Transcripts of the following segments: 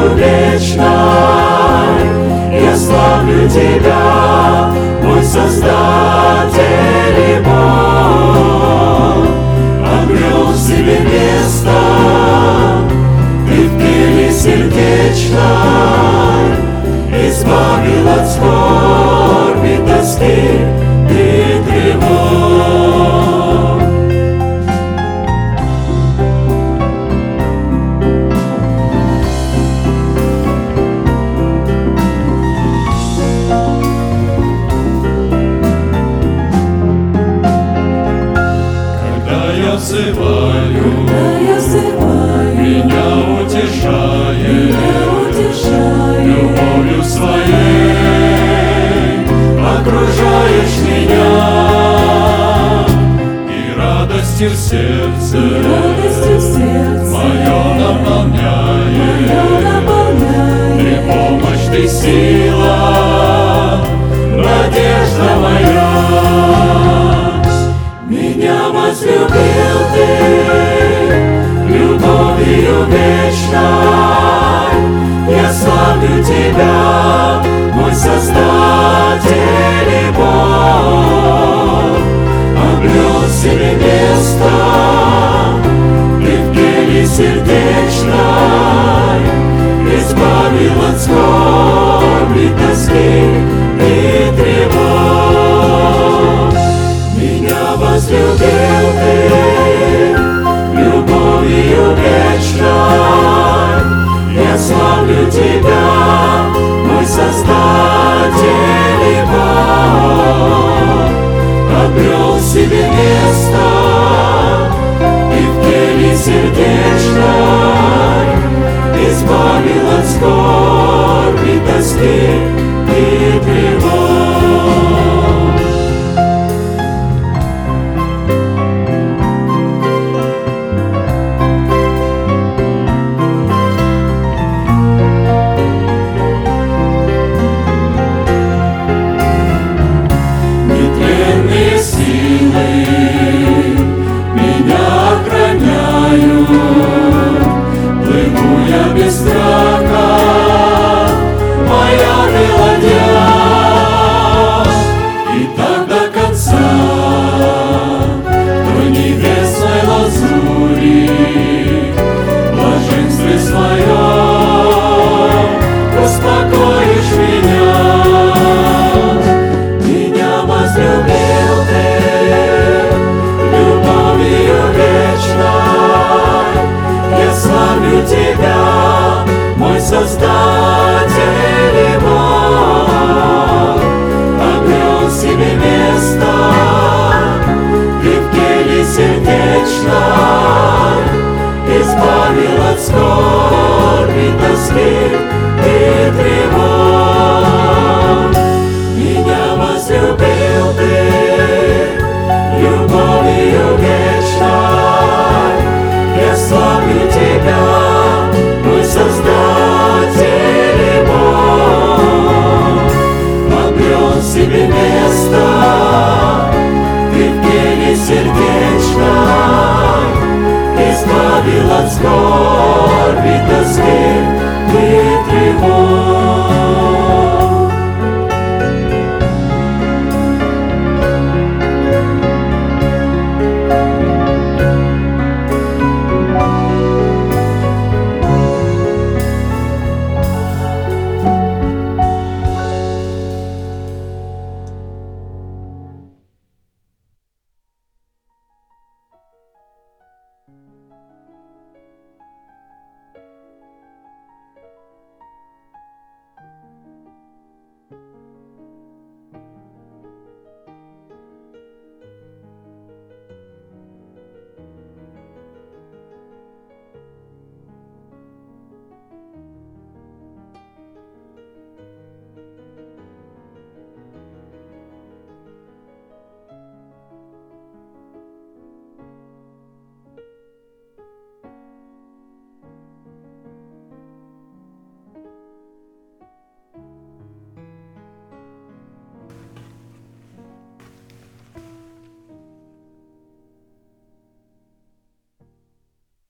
любовью вечной. Я славлю Тебя, мой Создатель и Бог. Обрел себе место Ты в пыли сердечной. Избавил от скорби, тоски радости, мы приходим.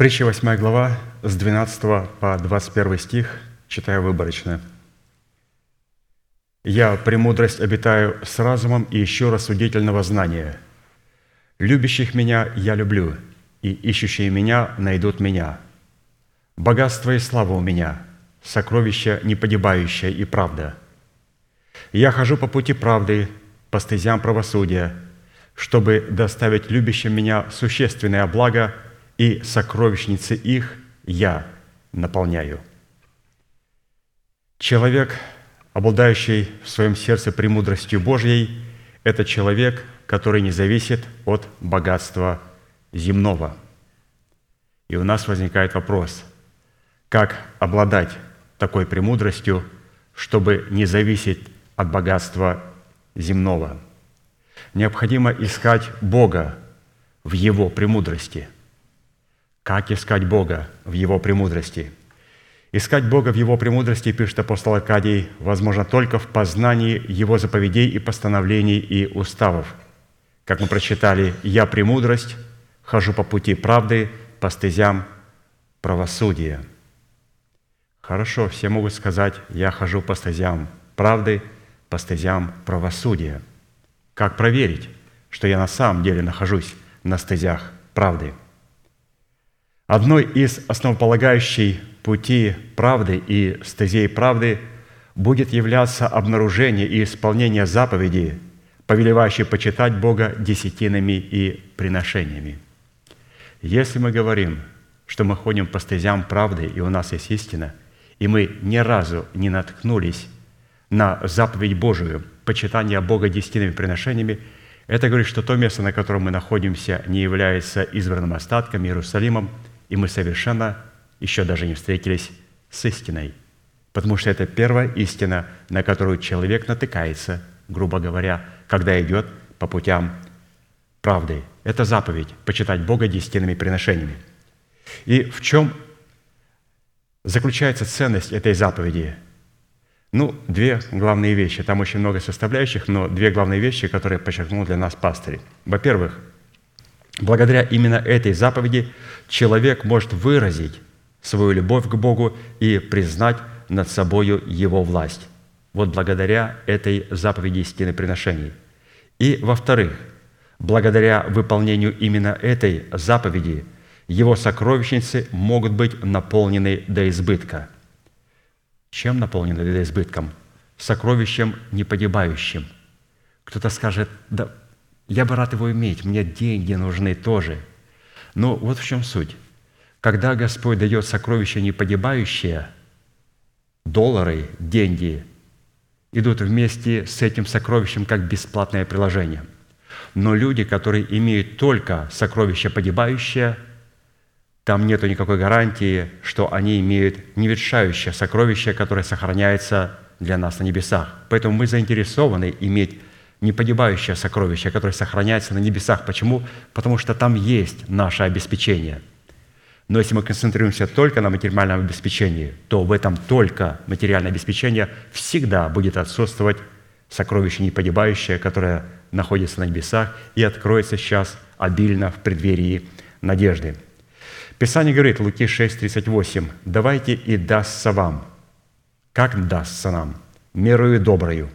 Притча 8 глава, с 12 по 21 стих, читаю выборочно. «Я премудрость обитаю с разумом и еще рассудительного знания. Любящих меня я люблю, и ищущие меня найдут меня. Богатство и слава у меня, сокровища непогибающее и правда. Я хожу по пути правды, по стезям правосудия, чтобы доставить любящим меня существенное благо – и сокровищницы их я наполняю». Человек, обладающий в своем сердце премудростью Божьей, это человек, который не зависит от богатства земного. И у нас возникает вопрос, как обладать такой премудростью, чтобы не зависеть от богатства земного. Необходимо искать Бога в Его премудрости – как искать Бога в Его премудрости? Искать Бога в Его премудрости, пишет апостол Аркадий, возможно только в познании Его заповедей и постановлений и уставов. Как мы прочитали, «Я премудрость, хожу по пути правды, по стезям правосудия». Хорошо, все могут сказать, «Я хожу по стезям правды, по стезям правосудия». Как проверить, что я на самом деле нахожусь на стезях правды? Одной из основополагающей пути правды и стезей правды будет являться обнаружение и исполнение заповедей, повелевающей почитать Бога десятинами и приношениями. Если мы говорим, что мы ходим по стезям правды, и у нас есть истина, и мы ни разу не наткнулись на заповедь Божию, почитание Бога десятинными приношениями, это говорит, что то место, на котором мы находимся, не является избранным остатком Иерусалимом, и мы совершенно еще даже не встретились с истиной. Потому что это первая истина, на которую человек натыкается, грубо говоря, когда идет по путям правды. Это заповедь – почитать Бога десятинными приношениями. И в чем заключается ценность этой заповеди? Ну, две главные вещи. Там очень много составляющих, но две главные вещи, которые подчеркнул для нас пастырь. Во-первых, благодаря именно этой заповеди человек может выразить свою любовь к Богу и признать над собою Его власть. Вот благодаря этой заповеди истины приношений. И, во-вторых, благодаря выполнению именно этой заповеди его сокровищницы могут быть наполнены до избытка. Чем наполнены до избытком? Сокровищем непогибающим. Кто-то скажет, да я бы рад его иметь, мне деньги нужны тоже. Но вот в чем суть. Когда Господь дает сокровища непогибающие, доллары, деньги идут вместе с этим сокровищем как бесплатное приложение. Но люди, которые имеют только сокровища погибающее, там нет никакой гарантии, что они имеют неветшающее сокровище, которое сохраняется для нас на небесах. Поэтому мы заинтересованы иметь непогибающее сокровище, которое сохраняется на небесах. Почему? Потому что там есть наше обеспечение – но если мы концентрируемся только на материальном обеспечении, то в этом только материальное обеспечение всегда будет отсутствовать сокровище непогибающее, которое находится на небесах и откроется сейчас обильно в преддверии надежды. Писание говорит, Луки 6, 38, «Давайте и дастся вам». Как дастся нам? Мерою доброю.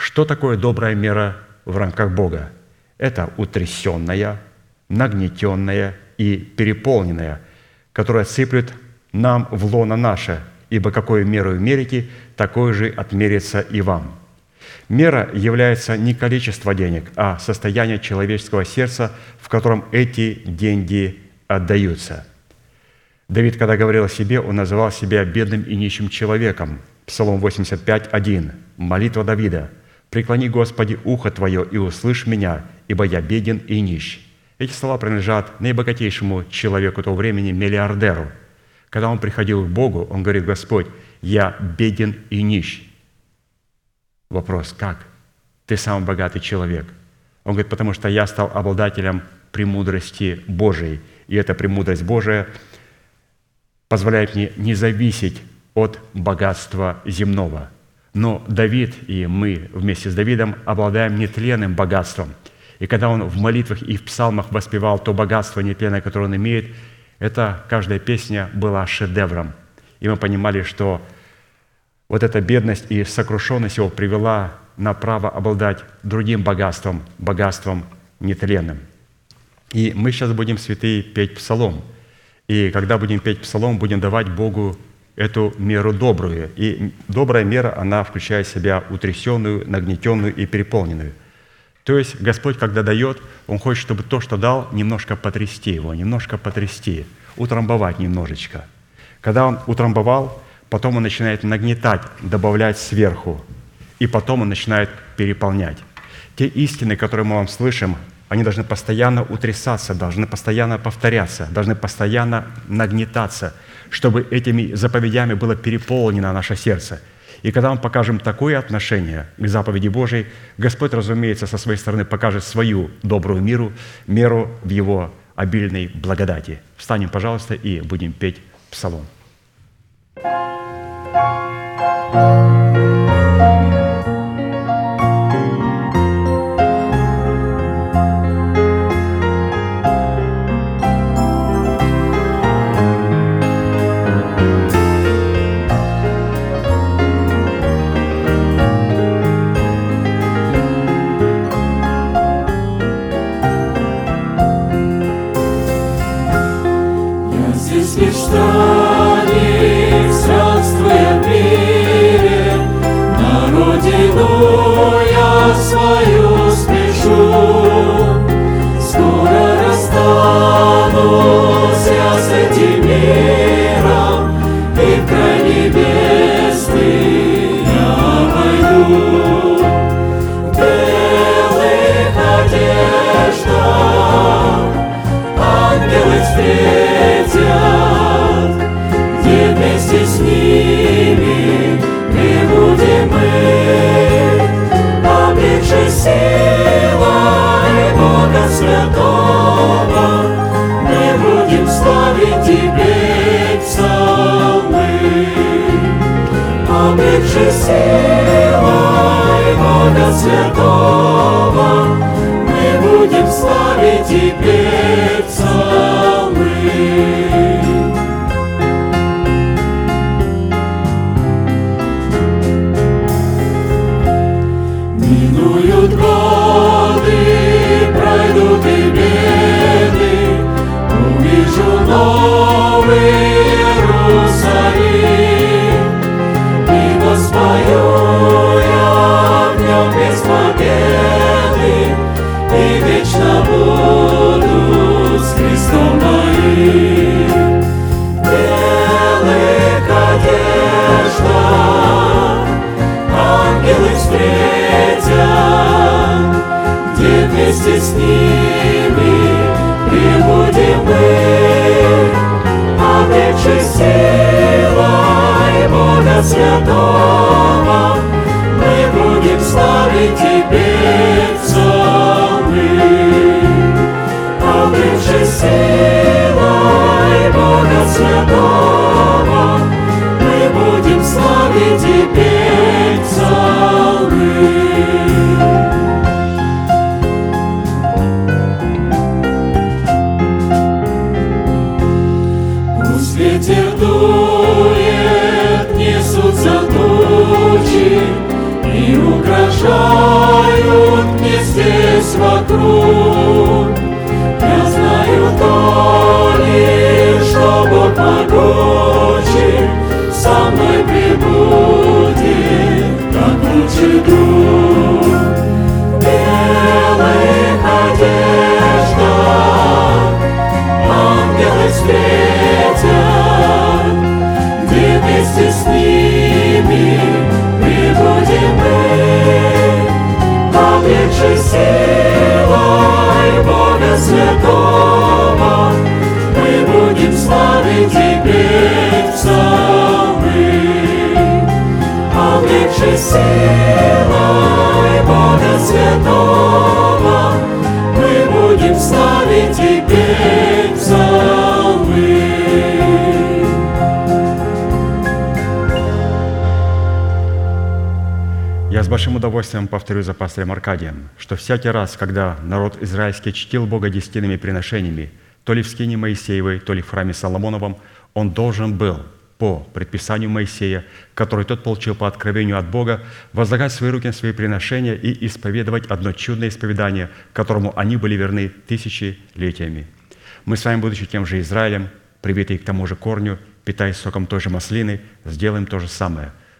Что такое добрая мера в рамках Бога? Это утрясенная, нагнетенная и переполненная, которая сыплет нам в лоно наше, ибо какую меру мерите, такое же отмерится и вам». Мера является не количество денег, а состояние человеческого сердца, в котором эти деньги отдаются. Давид, когда говорил о себе, он называл себя бедным и нищим человеком. Псалом 85, 1. Молитва Давида. «Преклони, Господи, ухо Твое и услышь меня, ибо я беден и нищ». Эти слова принадлежат наибогатейшему человеку того времени, миллиардеру. Когда он приходил к Богу, он говорит, Господь, я беден и нищ. Вопрос, как? Ты самый богатый человек. Он говорит, потому что я стал обладателем премудрости Божией. И эта премудрость Божия позволяет мне не зависеть от богатства земного. Но Давид и мы вместе с Давидом обладаем нетленным богатством – и когда он в молитвах и в псалмах воспевал то богатство нетленное, которое он имеет, это каждая песня была шедевром. И мы понимали, что вот эта бедность и сокрушенность его привела на право обладать другим богатством, богатством нетленным. И мы сейчас будем, святые, петь псалом. И когда будем петь псалом, будем давать Богу эту меру добрую. И добрая мера, она включает в себя утрясенную, нагнетенную и переполненную. То есть Господь, когда дает, Он хочет, чтобы то, что дал, немножко потрясти его, немножко потрясти, утрамбовать немножечко. Когда Он утрамбовал, потом Он начинает нагнетать, добавлять сверху, и потом Он начинает переполнять. Те истины, которые мы вам слышим Они должны постоянно утрясаться, должны постоянно повторяться, должны постоянно нагнетаться, чтобы этими заповедями было переполнено наше сердце. И когда мы покажем такое отношение к заповеди Божией, Господь, разумеется, со своей стороны покажет свою добрую миру, меру в Его обильной благодати. Встанем, пожалуйста, и будем петь псалом. Я Святого, мы будем славить Тебе псалмы. Обретши силой Бога Святого, мы будем славить Тебе вместе с ними прибудем мы, обретши силой Бога Святого, мы будем славить Тебе псалмы. Обретши силой Бога Святого, мы будем славить и петь псалмы. Пусть ветер дует, несутся тучи И угрожают мне здесь вокруг. Встретят, где вместе с ними прибудем мы, обретши силой Бога Святого, мы будем славить и петь псалмы. Обретши силой Бога Святого, большим удовольствием повторю за пастырем Аркадием, что всякий раз, когда народ израильский чтил Бога десятинными приношениями, то ли в скине Моисеевой, то ли в храме Соломоновом, он должен был по предписанию Моисея, который тот получил по откровению от Бога, возлагать свои руки на свои приношения и исповедовать одно чудное исповедание, которому они были верны тысячелетиями. Мы с вами, будучи тем же Израилем, привитые к тому же корню, питаясь соком той же маслины, сделаем то же самое.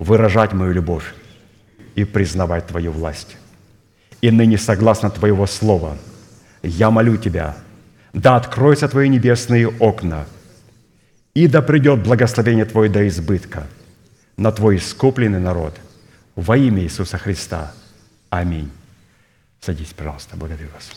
выражать мою любовь и признавать Твою власть. И ныне, согласно Твоего слова, я молю Тебя, да откроются Твои небесные окна, и да придет благословение Твое до избытка на Твой искупленный народ во имя Иисуса Христа. Аминь. Садись, пожалуйста, благодарю вас.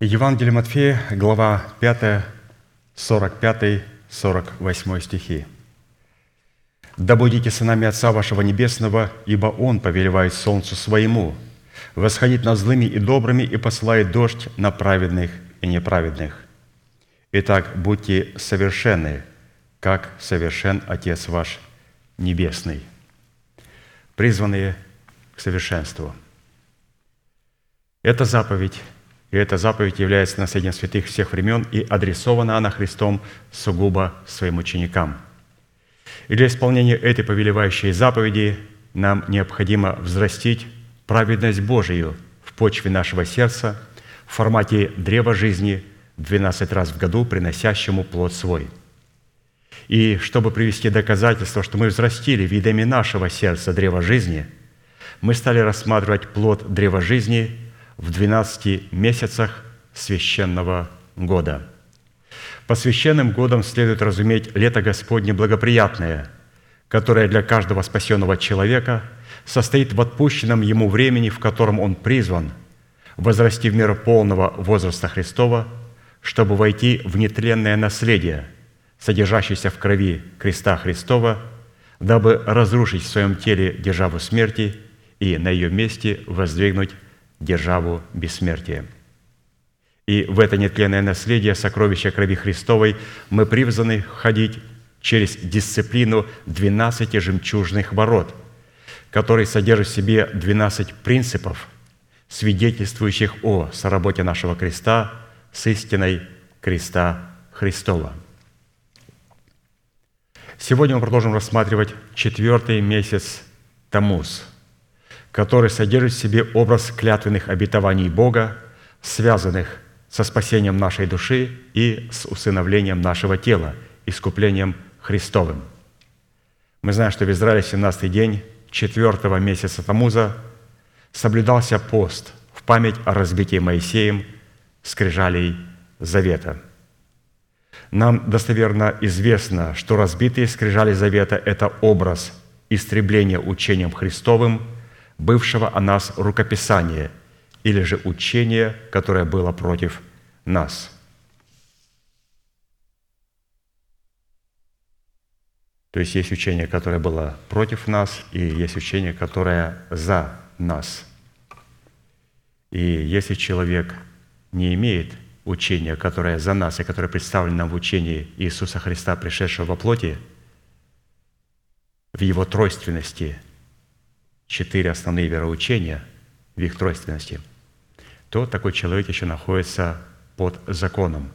Евангелие Матфея, глава 5, 45-48 стихи. «Да будете сынами Отца вашего Небесного, ибо Он повелевает солнцу своему, восходить над злыми и добрыми и посылает дождь на праведных и неправедных. Итак, будьте совершенны, как совершен Отец ваш Небесный». Призванные к совершенству. Это заповедь – и эта заповедь является наследием святых всех времен и адресована она Христом сугубо своим ученикам. И для исполнения этой повелевающей заповеди нам необходимо взрастить праведность Божию в почве нашего сердца в формате древа жизни 12 раз в году, приносящему плод свой. И чтобы привести доказательство, что мы взрастили видами нашего сердца древа жизни, мы стали рассматривать плод древа жизни – в 12 месяцах священного года. По священным годам следует разуметь лето Господне благоприятное, которое для каждого спасенного человека состоит в отпущенном ему времени, в котором он призван, возрасти в меру полного возраста Христова, чтобы войти в нетленное наследие, содержащееся в крови креста Христова, дабы разрушить в своем теле державу смерти и на ее месте воздвигнуть державу бессмертия. И в это нетленное наследие сокровища крови Христовой мы призваны ходить через дисциплину 12 жемчужных ворот, который содержит в себе 12 принципов, свидетельствующих о соработе нашего креста с истиной креста Христова. Сегодня мы продолжим рассматривать четвертый месяц Тамуз – который содержит в себе образ клятвенных обетований Бога, связанных со спасением нашей души и с усыновлением нашего тела, искуплением Христовым. Мы знаем, что в Израиле 17-й день четвертого месяца Тамуза соблюдался пост в память о разбитии Моисеем скрижалей Завета. Нам достоверно известно, что разбитые скрижали Завета – это образ истребления учением Христовым – бывшего о нас рукописания или же учения, которое было против нас. То есть есть учение, которое было против нас, и есть учение, которое за нас. И если человек не имеет учения, которое за нас, и которое представлено в учении Иисуса Христа, пришедшего во плоти, в его тройственности – четыре основные вероучения в их тройственности, то такой человек еще находится под законом,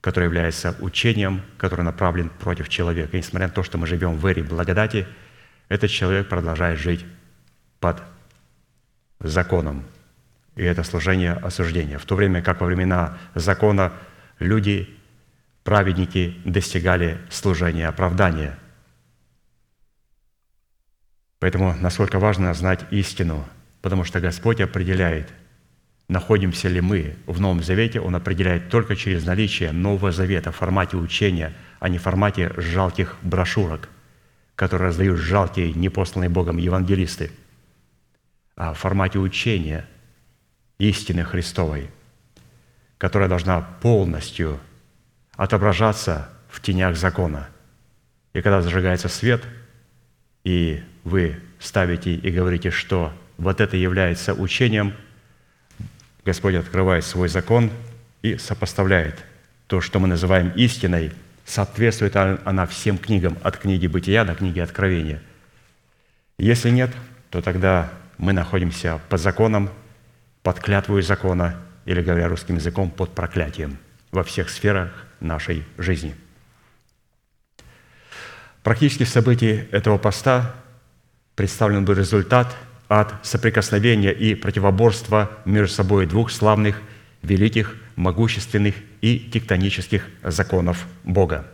который является учением, который направлен против человека. И несмотря на то, что мы живем в эре благодати, этот человек продолжает жить под законом. И это служение осуждения. В то время как во времена закона люди, праведники достигали служения оправдания – Поэтому насколько важно знать истину, потому что Господь определяет, находимся ли мы в Новом Завете, Он определяет только через наличие Нового Завета в формате учения, а не в формате жалких брошюрок, которые раздают жалкие, непосланные Богом евангелисты, а в формате учения истины Христовой, которая должна полностью отображаться в тенях закона. И когда зажигается свет, и вы ставите и говорите, что вот это является учением, Господь открывает свой закон и сопоставляет то, что мы называем истиной, соответствует она всем книгам, от книги Бытия до книги Откровения. Если нет, то тогда мы находимся под законом, под клятвой закона, или, говоря русским языком, под проклятием во всех сферах нашей жизни. Практически событий этого поста представлен был результат от соприкосновения и противоборства между собой двух славных, великих, могущественных и тектонических законов Бога.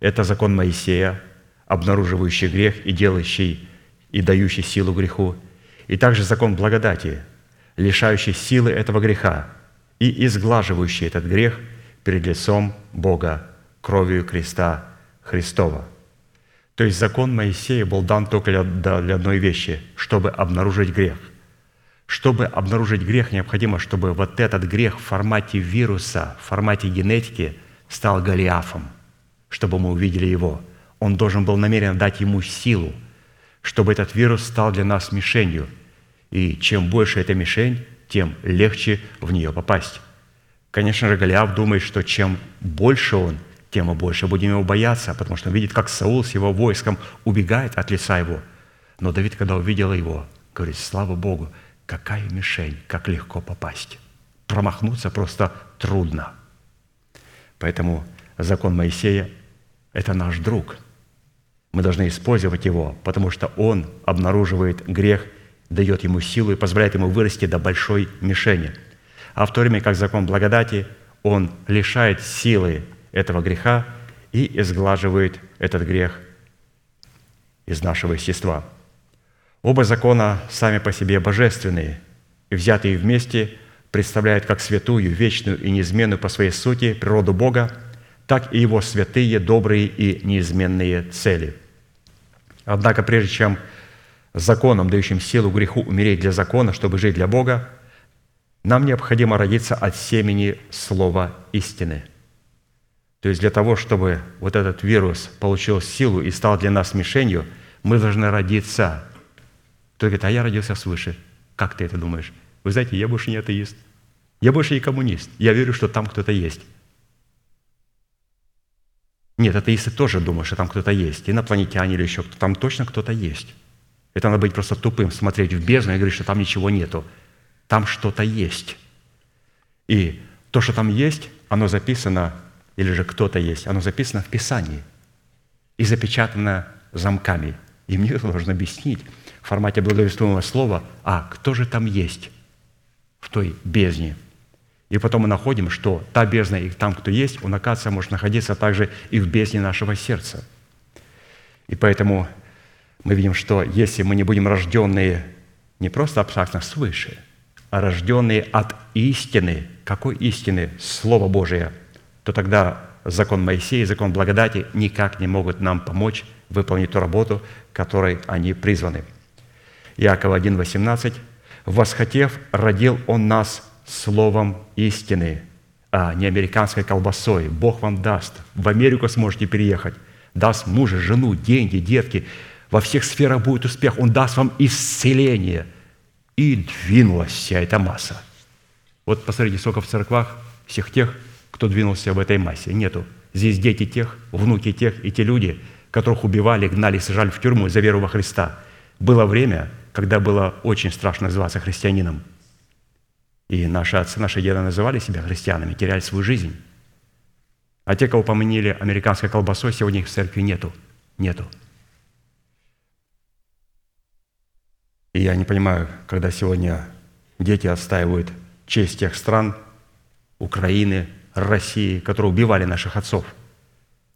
Это закон Моисея, обнаруживающий грех и делающий и дающий силу греху, и также закон благодати, лишающий силы этого греха и изглаживающий этот грех перед лицом Бога кровью креста Христова – то есть закон Моисея был дан только для, для одной вещи, чтобы обнаружить грех, Чтобы обнаружить грех, необходимо, чтобы вот этот грех в формате вируса, в формате генетики стал Голиафом, чтобы мы увидели его. Он должен был намеренно дать ему силу, чтобы этот вирус стал для нас мишенью. И чем больше эта мишень, тем легче в нее попасть. Конечно же, Голиаф думает, что чем больше он, тем мы больше будем его бояться, потому что он видит, как Саул с его войском убегает от лица его. Но Давид, когда увидел его, говорит, слава Богу, какая мишень, как легко попасть. Промахнуться просто трудно. Поэтому закон Моисея – это наш друг. Мы должны использовать его, потому что он обнаруживает грех, дает ему силу и позволяет ему вырасти до большой мишени. А в то время, как закон благодати, он лишает силы этого греха и изглаживает этот грех из нашего естества. Оба закона сами по себе божественные, и взятые вместе представляют как святую, вечную и неизменную по своей сути природу Бога, так и Его святые, добрые и неизменные цели. Однако прежде чем законом, дающим силу греху умереть для закона, чтобы жить для Бога, нам необходимо родиться от семени слова истины – то есть для того, чтобы вот этот вирус получил силу и стал для нас мишенью, мы должны родиться. Кто говорит, а я родился свыше. Как ты это думаешь? Вы знаете, я больше не атеист. Я больше не коммунист. Я верю, что там кто-то есть. Нет, атеисты тоже думают, что там кто-то есть. Инопланетяне или еще кто-то. Там точно кто-то есть. Это надо быть просто тупым, смотреть в бездну и говорить, что там ничего нету. Там что-то есть. И то, что там есть, оно записано или же кто-то есть, оно записано в Писании и запечатано замками. И мне это должно объяснить в формате благовествуемого слова, а кто же там есть в той бездне. И потом мы находим, что та бездна и там, кто есть, он, оказывается, может находиться также и в бездне нашего сердца. И поэтому мы видим, что если мы не будем рожденные не просто абстрактно свыше, а рожденные от истины, какой истины? Слово Божие – то тогда закон Моисея закон благодати никак не могут нам помочь выполнить ту работу, которой они призваны. Иакова 1,18 «Восхотев, родил Он нас словом истины, а не американской колбасой. Бог вам даст. В Америку сможете переехать. Даст мужа, жену, деньги, детки. Во всех сферах будет успех. Он даст вам исцеление». И двинулась вся эта масса. Вот посмотрите, сколько в церквах всех тех, кто двинулся в этой массе. Нету. Здесь дети тех, внуки тех и те люди, которых убивали, гнали, сажали в тюрьму за веру во Христа. Было время, когда было очень страшно называться христианином. И наши отцы, наши деды называли себя христианами, теряли свою жизнь. А те, кого поманили американской колбасой, сегодня их в церкви нету. Нету. И я не понимаю, когда сегодня дети отстаивают честь тех стран, Украины, России, которые убивали наших отцов.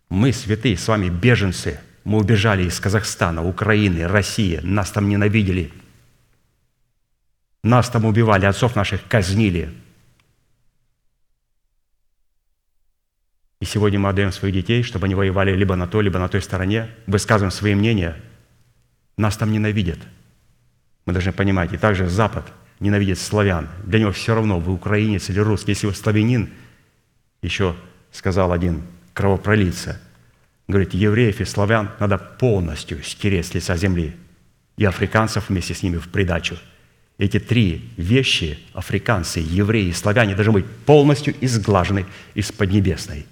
Мы, святые, с вами беженцы. Мы убежали из Казахстана, Украины, России. Нас там ненавидели. Нас там убивали, отцов наших казнили. И сегодня мы отдаем своих детей, чтобы они воевали либо на той, либо на той стороне, высказываем свои мнения. Нас там ненавидят. Мы должны понимать. И также Запад ненавидит славян. Для него все равно, вы украинец или русский. Если вы славянин – еще сказал один кровопролийца, говорит, евреев и славян надо полностью стереть с лица земли, и африканцев вместе с ними в придачу. Эти три вещи, африканцы, евреи и славяне, должны быть полностью изглажены из Поднебесной.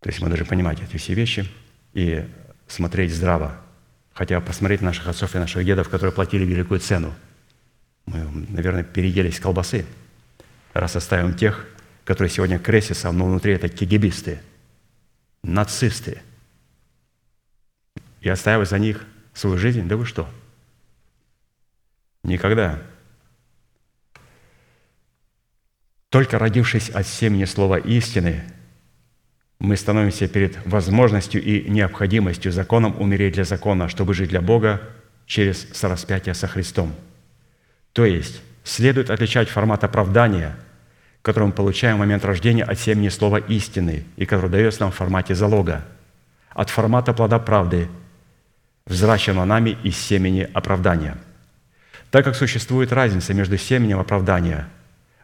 То есть мы должны понимать эти все вещи и смотреть здраво, хотя посмотреть наших отцов и наших дедов, которые платили великую цену. Мы, наверное, переелись колбасы – раз оставим тех, которые сегодня крестятся, но внутри это кигибисты, нацисты, и оставив за них свою жизнь, да вы что? Никогда. Только родившись от семени слова истины, мы становимся перед возможностью и необходимостью законом умереть для закона, чтобы жить для Бога через сораспятие со Христом. То есть следует отличать формат оправдания – который мы получаем в момент рождения от семени слова истины и который дается нам в формате залога, от формата плода правды, взращенного нами из семени оправдания. Так как существует разница между семенем оправдания,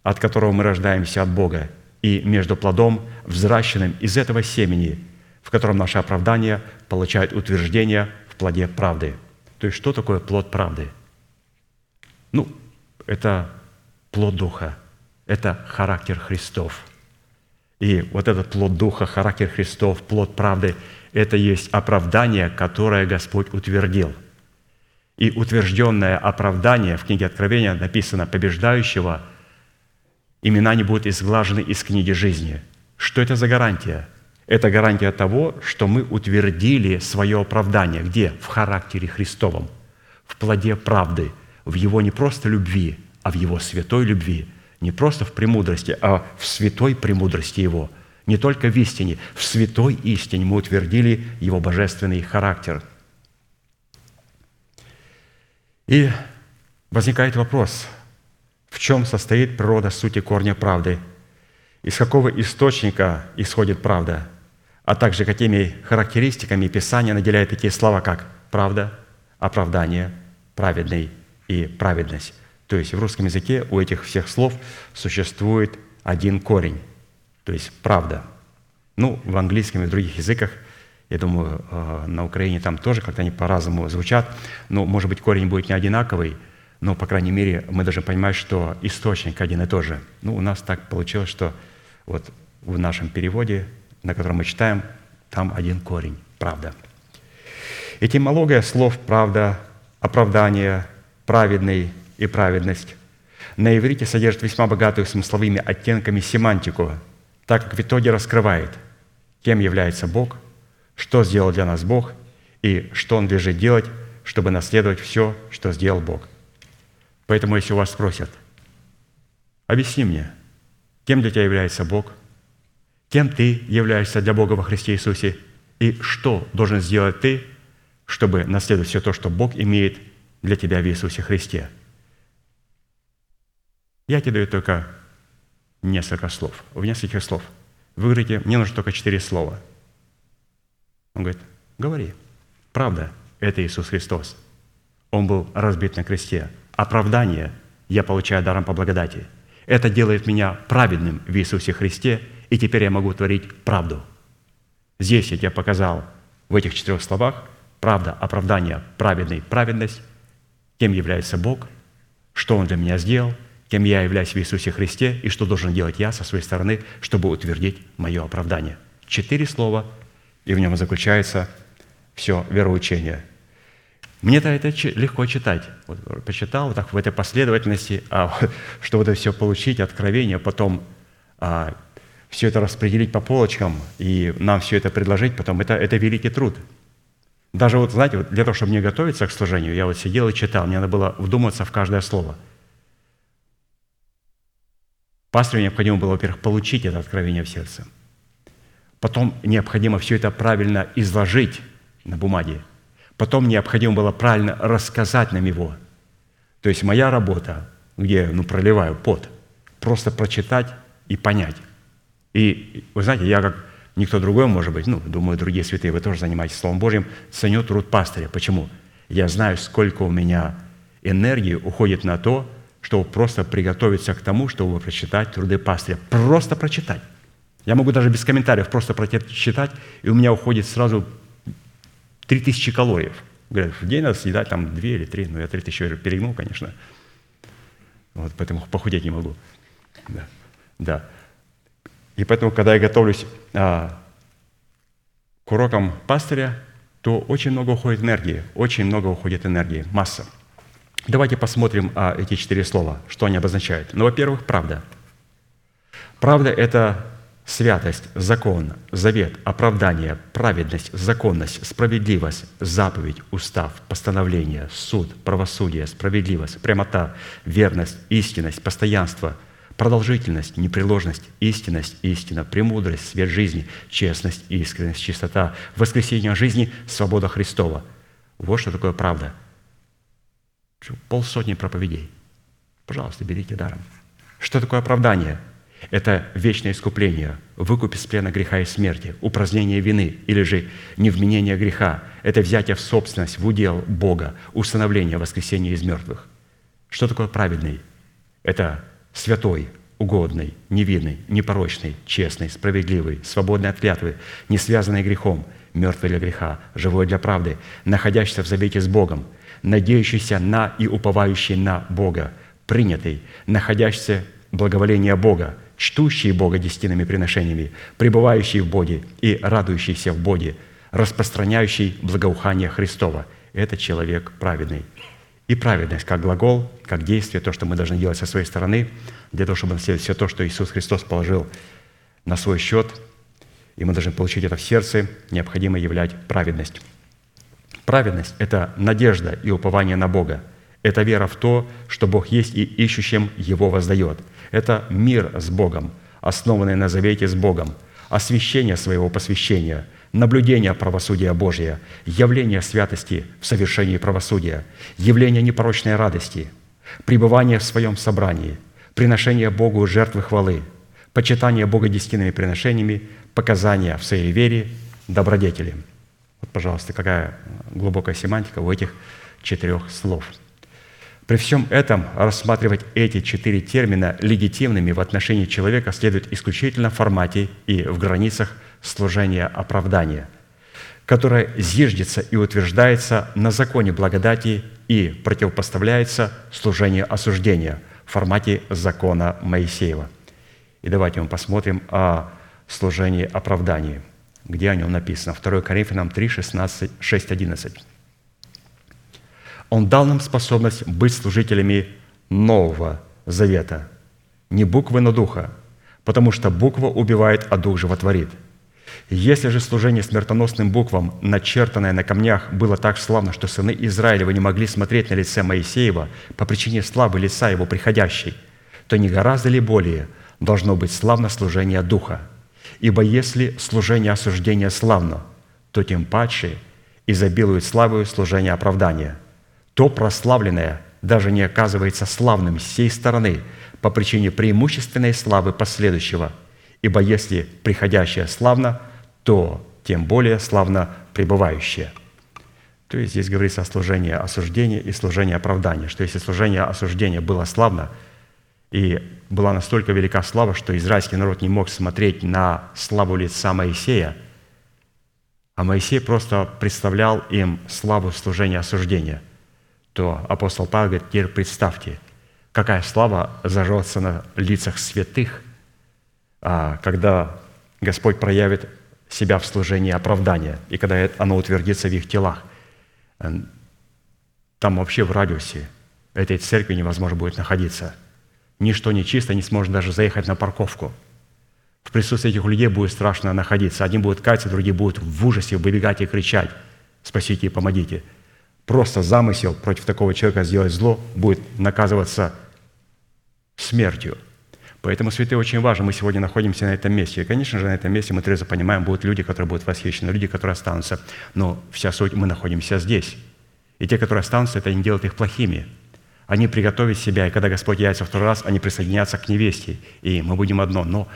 от которого мы рождаемся от Бога, и между плодом, взращенным из этого семени, в котором наше оправдание получает утверждение в плоде правды. То есть что такое плод правды? Ну, это плод Духа, это характер Христов. И вот этот плод Духа, характер Христов, плод правды – это есть оправдание, которое Господь утвердил. И утвержденное оправдание в книге Откровения написано «побеждающего» имена не будут изглажены из книги жизни. Что это за гарантия? Это гарантия того, что мы утвердили свое оправдание. Где? В характере Христовом, в плоде правды, в Его не просто любви, а в Его святой любви. Не просто в премудрости, а в святой премудрости Его. Не только в истине, в святой истине мы утвердили Его божественный характер. И возникает вопрос – в чем состоит природа сути корня правды, из какого источника исходит правда, а также какими характеристиками Писание наделяет такие слова, как правда, оправдание, праведный и праведность. То есть в русском языке у этих всех слов существует один корень, то есть правда. Ну, в английском и в других языках, я думаю, э, на Украине там тоже как-то они по-разному звучат, но, может быть, корень будет не одинаковый – но, по крайней мере, мы должны понимать, что источник один и тот же. Ну, у нас так получилось, что вот в нашем переводе, на котором мы читаем, там один корень – правда. Этимология слов «правда», «оправдание», «праведный» и «праведность» на иврите содержит весьма богатую смысловыми оттенками семантику, так как в итоге раскрывает, кем является Бог, что сделал для нас Бог и что Он лежит делать, чтобы наследовать все, что сделал Бог. Поэтому, если у вас спросят, объясни мне, кем для тебя является Бог, кем ты являешься для Бога во Христе Иисусе, и что должен сделать ты, чтобы наследовать все то, что Бог имеет для тебя в Иисусе Христе. Я тебе даю только несколько слов, в нескольких слов. Вы говорите, мне нужно только четыре слова. Он говорит, говори. Правда, это Иисус Христос. Он был разбит на кресте – оправдание я получаю даром по благодати. Это делает меня праведным в Иисусе Христе, и теперь я могу творить правду. Здесь я тебе показал в этих четырех словах правда, оправдание, праведный, праведность, кем является Бог, что Он для меня сделал, кем я являюсь в Иисусе Христе и что должен делать я со своей стороны, чтобы утвердить мое оправдание. Четыре слова, и в нем заключается все вероучение – мне-то это легко читать. Вот, почитал вот так в этой последовательности, а что вот это все получить, откровение, потом а, все это распределить по полочкам и нам все это предложить, потом это, это великий труд. Даже вот, знаете, вот для того, чтобы мне готовиться к служению, я вот сидел и читал, мне надо было вдуматься в каждое слово. Пастору необходимо было, во-первых, получить это откровение в сердце. Потом необходимо все это правильно изложить на бумаге – Потом необходимо было правильно рассказать нам его. То есть моя работа, где ну, проливаю пот, просто прочитать и понять. И вы знаете, я как никто другой, может быть, ну, думаю, другие святые, вы тоже занимаетесь Словом Божьим, ценю труд пастыря. Почему? Я знаю, сколько у меня энергии уходит на то, чтобы просто приготовиться к тому, чтобы прочитать труды пастыря. Просто прочитать. Я могу даже без комментариев просто прочитать, и у меня уходит сразу 3000 калорий. Говорят, в день надо съедать там 2 или 3, но я 3000 перегнул, конечно. Вот, поэтому похудеть не могу. Да. да. И поэтому, когда я готовлюсь а, к урокам пастыря, то очень много уходит энергии, очень много уходит энергии, масса. Давайте посмотрим а, эти четыре слова, что они обозначают. Ну, во-первых, правда. Правда – это святость, закон, завет, оправдание, праведность, законность, справедливость, заповедь, устав, постановление, суд, правосудие, справедливость, прямота, верность, истинность, постоянство, продолжительность, непреложность, истинность, истина, премудрость, свет жизни, честность, искренность, чистота, воскресение жизни, свобода Христова. Вот что такое правда. Полсотни проповедей. Пожалуйста, берите даром. Что такое оправдание – Это вечное искупление, выкуп из плена греха и смерти, упразднение вины или же невменение греха. Это взятие в собственность, в удел Бога, установление воскресения из мертвых. Что такое праведный? Это святой, угодный, невинный, непорочный, честный, справедливый, свободный от клятвы, не связанный грехом, мертвый для греха, живой для правды, находящийся в завете с Богом, надеющийся на и уповающий на Бога, принятый, находящийся в благоволении Бога, чтущий Бога десятинными приношениями, пребывающий в Боге и радующийся в Боге, распространяющий благоухание Христова. Это человек праведный. И праведность как глагол, как действие, то, что мы должны делать со своей стороны, для того, чтобы сделать все то, что Иисус Христос положил на свой счет, и мы должны получить это в сердце, необходимо являть праведность. Праведность – это надежда и упование на Бога. Это вера в то, что Бог есть и ищущим Его воздает. Это мир с Богом, основанный на завете с Богом, освящение своего посвящения, наблюдение правосудия Божия, явление святости в совершении правосудия, явление непорочной радости, пребывание в своем собрании, приношение Богу жертвы хвалы, почитание Бога десятинными приношениями, показания в своей вере, добродетели. Пожалуйста, какая глубокая семантика у этих четырех слов. При всем этом рассматривать эти четыре термина легитимными в отношении человека следует исключительно в формате и в границах служения оправдания, которое зиждется и утверждается на законе благодати и противопоставляется служению осуждения в формате закона Моисеева. И давайте мы посмотрим о служении оправдания, где о нем написано. 2 Коринфянам 3, 16, 6, 11. Он дал нам способность быть служителями Нового Завета, не буквы, но духа, потому что буква убивает, а дух животворит. Если же служение смертоносным буквам, начертанное на камнях, было так славно, что сыны Израилева не могли смотреть на лице Моисеева по причине славы лица его приходящей, то не гораздо ли более должно быть славно служение Духа? Ибо если служение осуждения славно, то тем паче изобилует славою служение оправдания – то прославленное даже не оказывается славным с сей стороны по причине преимущественной славы последующего. Ибо если приходящее славно, то тем более славно пребывающее. То есть здесь говорится о служении осуждения и служении оправдания, что если служение осуждения было славно, и была настолько велика слава, что израильский народ не мог смотреть на славу лица Моисея, а Моисей просто представлял им славу служения осуждения – то апостол Павел говорит, теперь представьте, какая слава зажжется на лицах святых, а, когда Господь проявит себя в служении оправдания, и когда оно утвердится в их телах. Там вообще в радиусе этой церкви невозможно будет находиться. Ничто нечисто не сможет даже заехать на парковку. В присутствии этих людей будет страшно находиться. Одни будут каяться, другие будут в ужасе выбегать и кричать «Спасите и помогите!» просто замысел против такого человека сделать зло будет наказываться смертью. Поэтому, святые, очень важно, мы сегодня находимся на этом месте. И, конечно же, на этом месте мы трезво понимаем, будут люди, которые будут восхищены, люди, которые останутся. Но вся суть, мы находимся здесь. И те, которые останутся, это не делает их плохими. Они приготовят себя, и когда Господь явится второй раз, они присоединятся к невесте, и мы будем одно. Но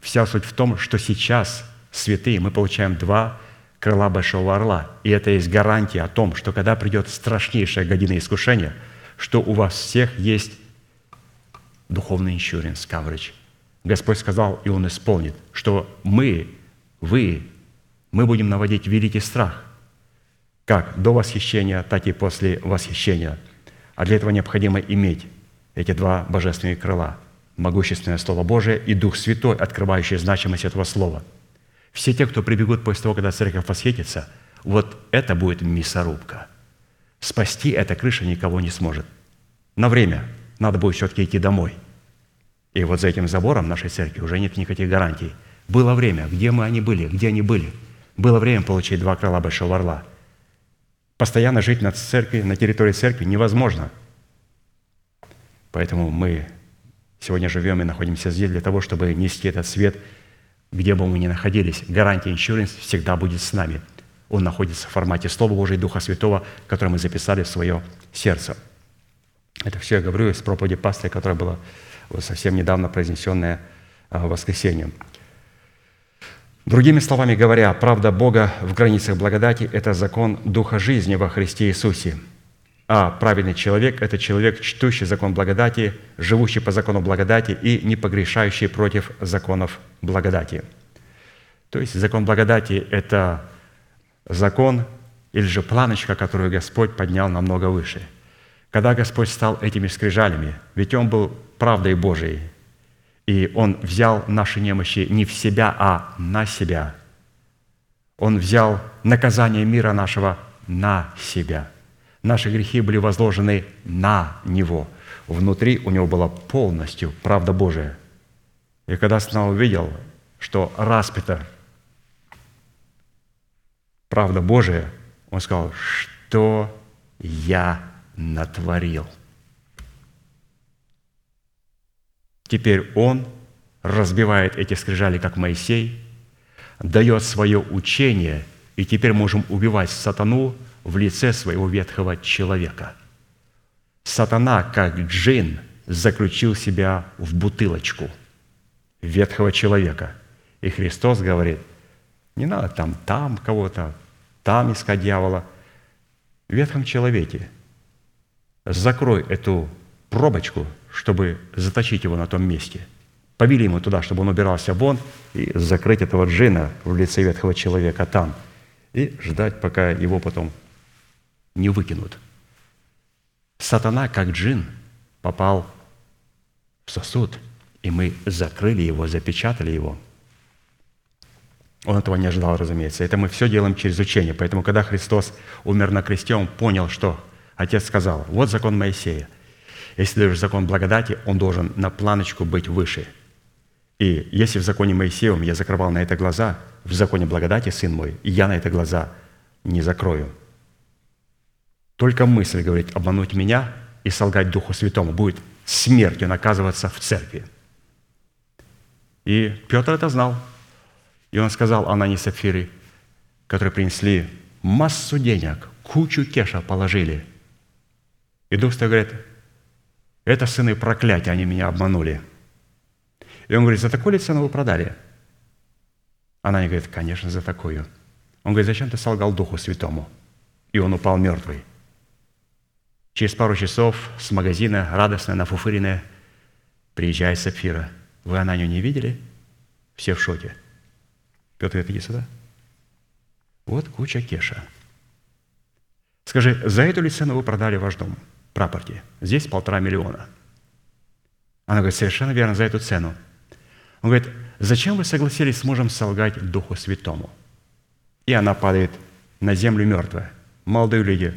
вся суть в том, что сейчас, святые, мы получаем два крыла Большого Орла. И это есть гарантия о том, что когда придет страшнейшая година искушения, что у вас всех есть духовный иншуренс, coverage. Господь сказал, и Он исполнит, что мы, вы, мы будем наводить великий страх, как до восхищения, так и после восхищения. А для этого необходимо иметь эти два божественные крыла – могущественное Слово Божие и Дух Святой, открывающий значимость этого Слова – все те, кто прибегут после того, когда церковь восхитится, вот это будет мясорубка. Спасти эта крыша никого не сможет. На время надо будет все-таки идти домой. И вот за этим забором нашей церкви уже нет никаких гарантий. Было время, где мы они были, где они были. Было время получить два крыла Большого Орла. Постоянно жить на церкви, на территории церкви невозможно. Поэтому мы сегодня живем и находимся здесь для того, чтобы нести этот свет – где бы мы ни находились, гарантия иншуренс всегда будет с нами. Он находится в формате Слова Божия и Духа Святого, которое мы записали в свое сердце. Это все я говорю из проповеди пастыря, которая была совсем недавно произнесенная а, воскресением. Другими словами говоря, правда Бога в границах благодати – это закон Духа жизни во Христе Иисусе. А праведный человек – это человек, чтущий закон благодати, живущий по закону благодати и не погрешающий против законов благодати. То есть закон благодати – это закон или же планочка, которую Господь поднял намного выше. Когда Господь стал этими скрижалями, ведь Он был правдой Божией, и Он взял наши немощи не в себя, а на себя. Он взял наказание мира нашего на себя. Наши грехи были возложены на Него. Внутри у Него была полностью правда Божия. И когда снова увидел, что распята правда Божия, он сказал, что я натворил. Теперь он разбивает эти скрижали, как Моисей, дает свое учение, и теперь можем убивать сатану в лице своего ветхого человека. Сатана, как джин, заключил себя в бутылочку ветхого человека. И Христос говорит, не надо там, там кого-то, там искать дьявола. В ветхом человеке закрой эту пробочку, чтобы заточить его на том месте. Повели ему туда, чтобы он убирался вон, и закрыть этого джина в лице ветхого человека там, и ждать, пока его потом не выкинут. Сатана, как джин, попал в сосуд, и мы закрыли его, запечатали его. Он этого не ожидал, разумеется. Это мы все делаем через учение. Поэтому, когда Христос умер на кресте, Он понял, что Отец сказал, вот закон Моисея. Если даешь закон благодати, он должен на планочку быть выше. И если в законе Моисеевом я закрывал на это глаза, в законе благодати, сын мой, я на это глаза не закрою. Только мысль, говорит, обмануть меня и солгать Духу Святому будет смертью наказываться в церкви. И Петр это знал. И он сказал Анане и Сапфиры, которые принесли массу денег, кучу кеша положили. И Дух Святой говорит, это сыны проклятия, они меня обманули. И он говорит, за такую ли цену вы продали? Она не говорит, конечно, за такую. Он говорит, зачем ты солгал Духу Святому? И он упал мертвый. Через пару часов с магазина, радостная, нафуфыренная, приезжает Сапфира. Вы Ананию не видели? Все в шоке. Петр говорит, иди сюда. Вот куча кеша. Скажи, за эту ли цену вы продали ваш дом? Прапорти. Здесь полтора миллиона. Она говорит, совершенно верно, за эту цену. Он говорит, зачем вы согласились с мужем солгать Духу Святому? И она падает на землю мертвая. Молодые люди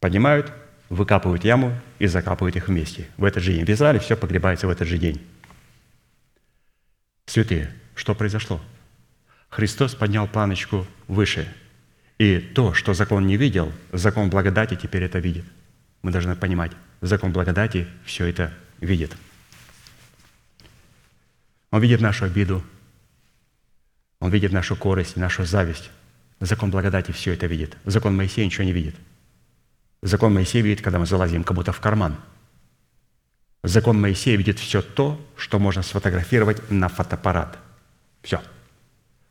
поднимают, выкапывают яму и закапывают их вместе. В этот же день. В Израиле все погребается в этот же день. Святые, что произошло? Христос поднял планочку выше. И то, что закон не видел, закон благодати теперь это видит. Мы должны понимать, закон благодати все это видит. Он видит нашу обиду, он видит нашу корость, нашу зависть. Закон благодати все это видит. Закон Моисея ничего не видит. Закон Моисея видит, когда мы залазим кому-то в карман. Закон Моисея видит все то, что можно сфотографировать на фотоаппарат. Все.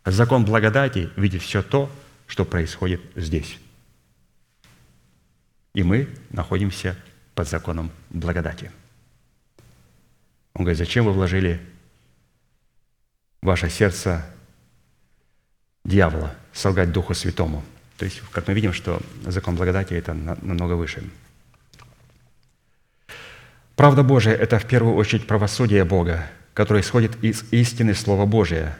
Закон благодати видит все то, что происходит здесь. И мы находимся под законом благодати. Он говорит, зачем вы вложили ваше сердце дьявола, солгать Духу Святому? То есть, как мы видим, что закон благодати – это намного выше. Правда Божия – это в первую очередь правосудие Бога, которое исходит из истины Слова Божия,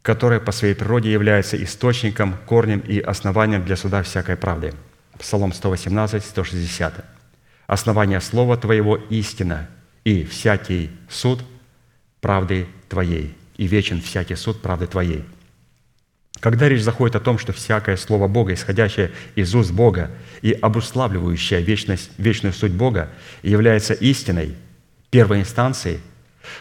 которое по своей природе является источником, корнем и основанием для суда всякой правды – Псалом 118, 160. «Основание Слова Твоего – истина, и всякий суд правды Твоей, и вечен всякий суд правды Твоей». Когда речь заходит о том, что всякое слово Бога, исходящее из уст Бога и обуславливающее вечность, вечную суть Бога, является истиной, первой инстанцией,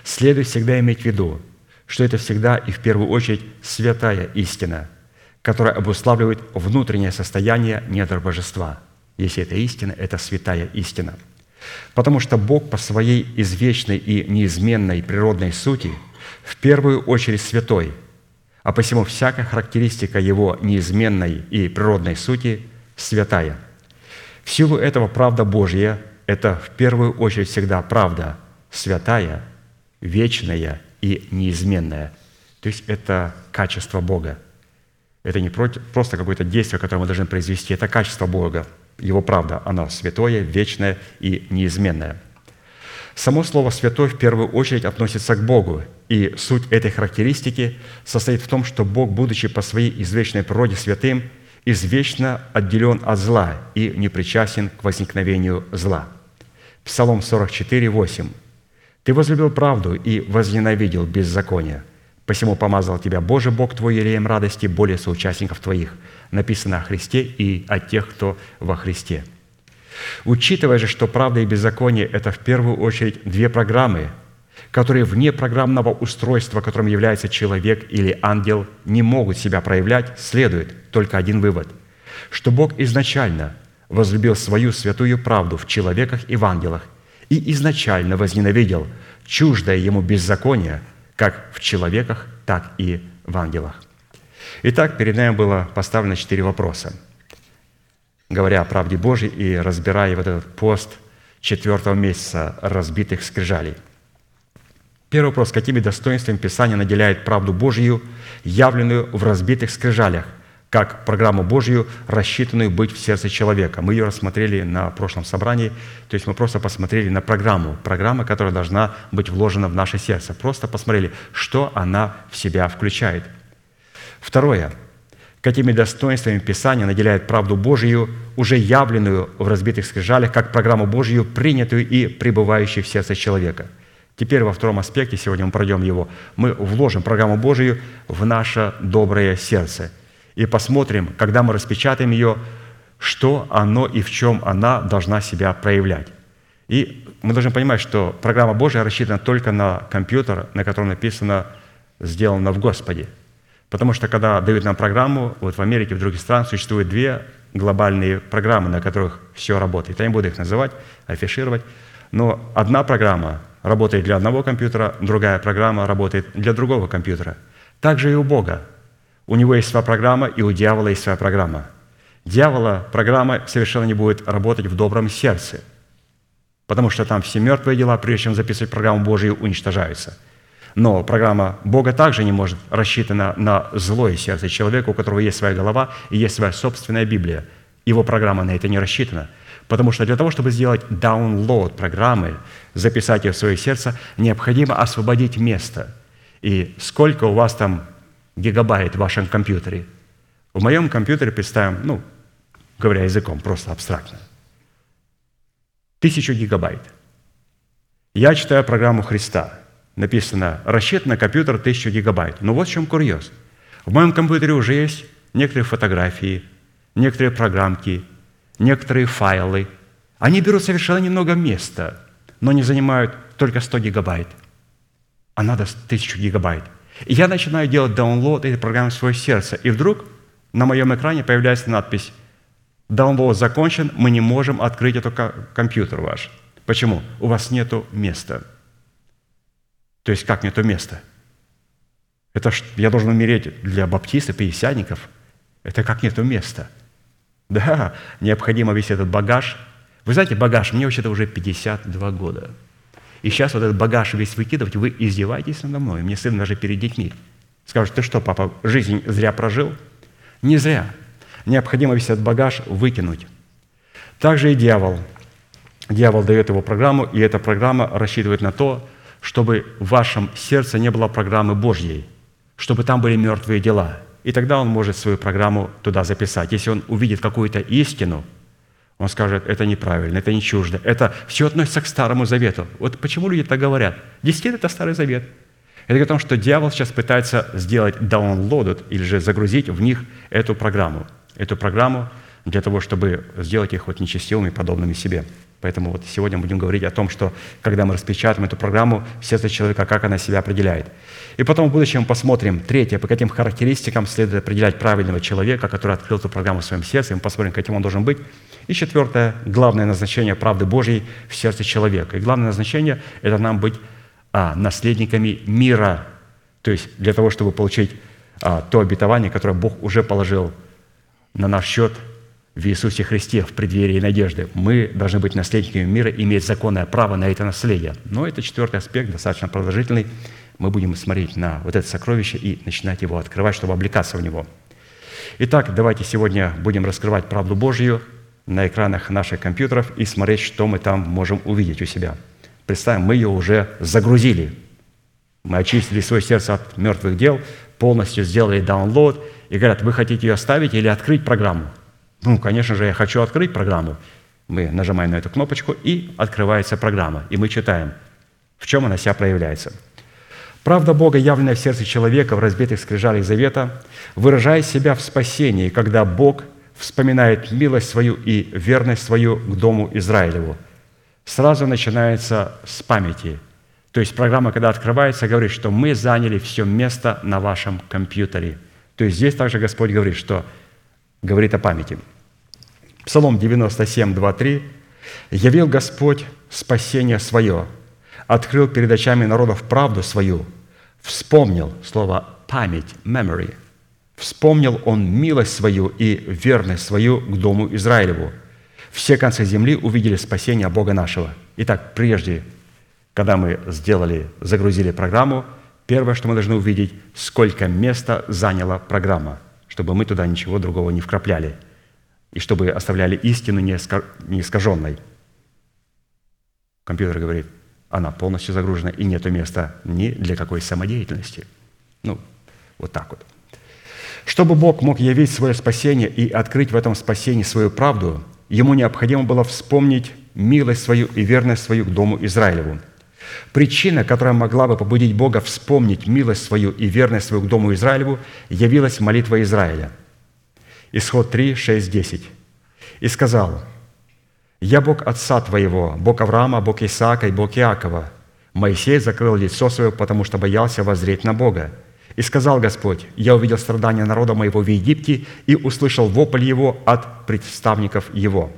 следует всегда иметь в виду, что это всегда и в первую очередь святая истина – которая обуславливает внутреннее состояние недр божества. Если это истина, это святая истина. Потому что Бог по своей извечной и неизменной природной сути в первую очередь святой, а посему всякая характеристика его неизменной и природной сути святая. В силу этого правда Божья – это в первую очередь всегда правда святая, вечная и неизменная. То есть это качество Бога. Это не просто какое-то действие, которое мы должны произвести, это качество Бога, Его правда, оно святое, вечное и неизменное – Само слово «святой» в первую очередь относится к Богу, и суть этой характеристики состоит в том, что Бог, будучи по своей извечной природе святым, извечно отделен от зла и не причастен к возникновению зла. Псалом 44, 8. «Ты возлюбил правду и возненавидел беззаконие, посему помазал тебя Боже Бог твой елеем радости более соучастников твоих». Написано о Христе и о тех, кто во Христе – Учитывая же, что правда и беззаконие – это в первую очередь две программы, которые вне программного устройства, которым является человек или ангел, не могут себя проявлять, следует только один вывод – что Бог изначально возлюбил свою святую правду в человеках и в ангелах и изначально возненавидел чуждое ему беззаконие как в человеках, так и в ангелах. Итак, перед нами было поставлено четыре вопроса – говоря о правде Божьей и разбирая вот этот пост четвертого месяца разбитых скрижалей. Первый вопрос. Какими достоинствами Писание наделяет правду Божью, явленную в разбитых скрижалях, как программу Божью, рассчитанную быть в сердце человека? Мы ее рассмотрели на прошлом собрании, то есть мы просто посмотрели на программу, программа, которая должна быть вложена в наше сердце. Просто посмотрели, что она в себя включает. Второе какими достоинствами Писание наделяет правду Божию, уже явленную в разбитых скрижалях, как программу Божию, принятую и пребывающую в сердце человека. Теперь во втором аспекте, сегодня мы пройдем его, мы вложим программу Божию в наше доброе сердце и посмотрим, когда мы распечатаем ее, что оно и в чем она должна себя проявлять. И мы должны понимать, что программа Божия рассчитана только на компьютер, на котором написано «сделано в Господе», Потому что когда дают нам программу, вот в Америке, в других странах существуют две глобальные программы, на которых все работает. Я не буду их называть, афишировать. Но одна программа работает для одного компьютера, другая программа работает для другого компьютера. Так же и у Бога. У него есть своя программа, и у дьявола есть своя программа. Дьявола программа совершенно не будет работать в добром сердце, потому что там все мертвые дела, прежде чем записывать программу Божию, уничтожаются – но программа Бога также не может рассчитана на злое сердце человека, у которого есть своя голова и есть своя собственная Библия. Его программа на это не рассчитана. Потому что для того, чтобы сделать download программы, записать ее в свое сердце, необходимо освободить место. И сколько у вас там гигабайт в вашем компьютере? В моем компьютере, представим, ну, говоря языком, просто абстрактно. Тысячу гигабайт. Я читаю программу Христа – написано «Рассчитан на компьютер 1000 гигабайт». Но вот в чем курьез. В моем компьютере уже есть некоторые фотографии, некоторые программки, некоторые файлы. Они берут совершенно немного места, но не занимают только 100 гигабайт, а надо 1000 гигабайт. Я начинаю делать даунлоад этой программы в свое сердце, и вдруг на моем экране появляется надпись «Даунлоад закончен, мы не можем открыть этот компьютер ваш». Почему? У вас нет места – то есть как мне то место? Это ж, я должен умереть для баптистов, пятидесятников. Это как нету места. Да, необходимо весь этот багаж. Вы знаете, багаж, мне вообще-то уже 52 года. И сейчас вот этот багаж весь выкидывать, вы издеваетесь надо мной. Мне сын даже перед детьми. Скажет, ты что, папа, жизнь зря прожил? Не зря. Необходимо весь этот багаж выкинуть. Также и дьявол. Дьявол дает его программу, и эта программа рассчитывает на то, чтобы в вашем сердце не было программы Божьей, чтобы там были мертвые дела. И тогда он может свою программу туда записать. Если он увидит какую-то истину, он скажет, это неправильно, это не чуждо, это все относится к Старому Завету. Вот почему люди так говорят? Действительно, это Старый Завет. Это говорит о том, что дьявол сейчас пытается сделать download или же загрузить в них эту программу. Эту программу для того, чтобы сделать их вот нечестивыми, подобными себе. Поэтому вот сегодня будем говорить о том, что когда мы распечатаем эту программу, сердце человека, как она себя определяет. И потом в будущем посмотрим, третье, по каким характеристикам следует определять правильного человека, который открыл эту программу в своем сердце, и мы посмотрим, каким он должен быть. И четвертое, главное назначение правды Божьей в сердце человека. И главное назначение – это нам быть а, наследниками мира То есть для того, чтобы получить а, то обетование, которое Бог уже положил на наш счет в Иисусе Христе в преддверии надежды. Мы должны быть наследниками мира, иметь законное право на это наследие. Но это четвертый аспект, достаточно продолжительный. Мы будем смотреть на вот это сокровище и начинать его открывать, чтобы облекаться в него. Итак, давайте сегодня будем раскрывать правду Божью на экранах наших компьютеров и смотреть, что мы там можем увидеть у себя. Представим, мы ее уже загрузили. Мы очистили свое сердце от мертвых дел, полностью сделали download и говорят, вы хотите ее оставить или открыть программу? Ну, конечно же, я хочу открыть программу. Мы нажимаем на эту кнопочку, и открывается программа. И мы читаем, в чем она себя проявляется. Правда Бога, явленная в сердце человека в разбитых скрижалях завета, выражает себя в спасении, когда Бог вспоминает милость свою и верность свою к дому Израилеву. Сразу начинается с памяти. То есть программа, когда открывается, говорит, что мы заняли все место на вашем компьютере. То есть здесь также Господь говорит, что говорит о памяти. Псалом 97, 2, 3. «Явил Господь спасение свое, открыл перед очами народов правду свою, вспомнил» слово «память», «memory», «вспомнил Он милость свою и верность свою к дому Израилеву. Все концы земли увидели спасение Бога нашего». Итак, прежде, когда мы сделали, загрузили программу, первое, что мы должны увидеть, сколько места заняла программа – чтобы мы туда ничего другого не вкрапляли, и чтобы оставляли истину не искаженной. Компьютер говорит, она полностью загружена, и нет места ни для какой самодеятельности. Ну, вот так вот. Чтобы Бог мог явить свое спасение и открыть в этом спасении свою правду, ему необходимо было вспомнить милость свою и верность свою к дому Израилеву – Причина, которая могла бы побудить Бога вспомнить милость свою и верность свою к дому Израилеву, явилась молитва Израиля. Исход 3, 6, 10. «И сказал, «Я Бог отца твоего, Бог Авраама, Бог Исаака и Бог Иакова». Моисей закрыл лицо свое, потому что боялся воззреть на Бога. И сказал Господь, «Я увидел страдания народа моего в Египте и услышал вопль его от представников его.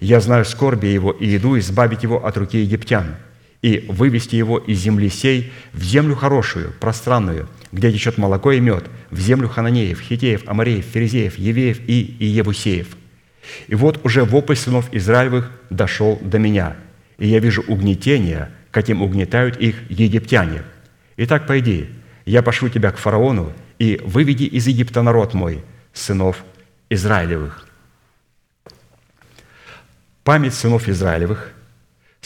Я знаю скорби его и иду избавить его от руки египтян» и вывести его из земли сей в землю хорошую, пространную, где течет молоко и мед, в землю хананеев, хитеев, амареев, ферезеев, евеев и иевусеев. И вот уже вопль сынов Израилевых дошел до меня, и я вижу угнетение, каким угнетают их египтяне. Итак, пойди, я пошлю тебя к фараону, и выведи из Египта народ мой, сынов Израилевых». Память сынов Израилевых –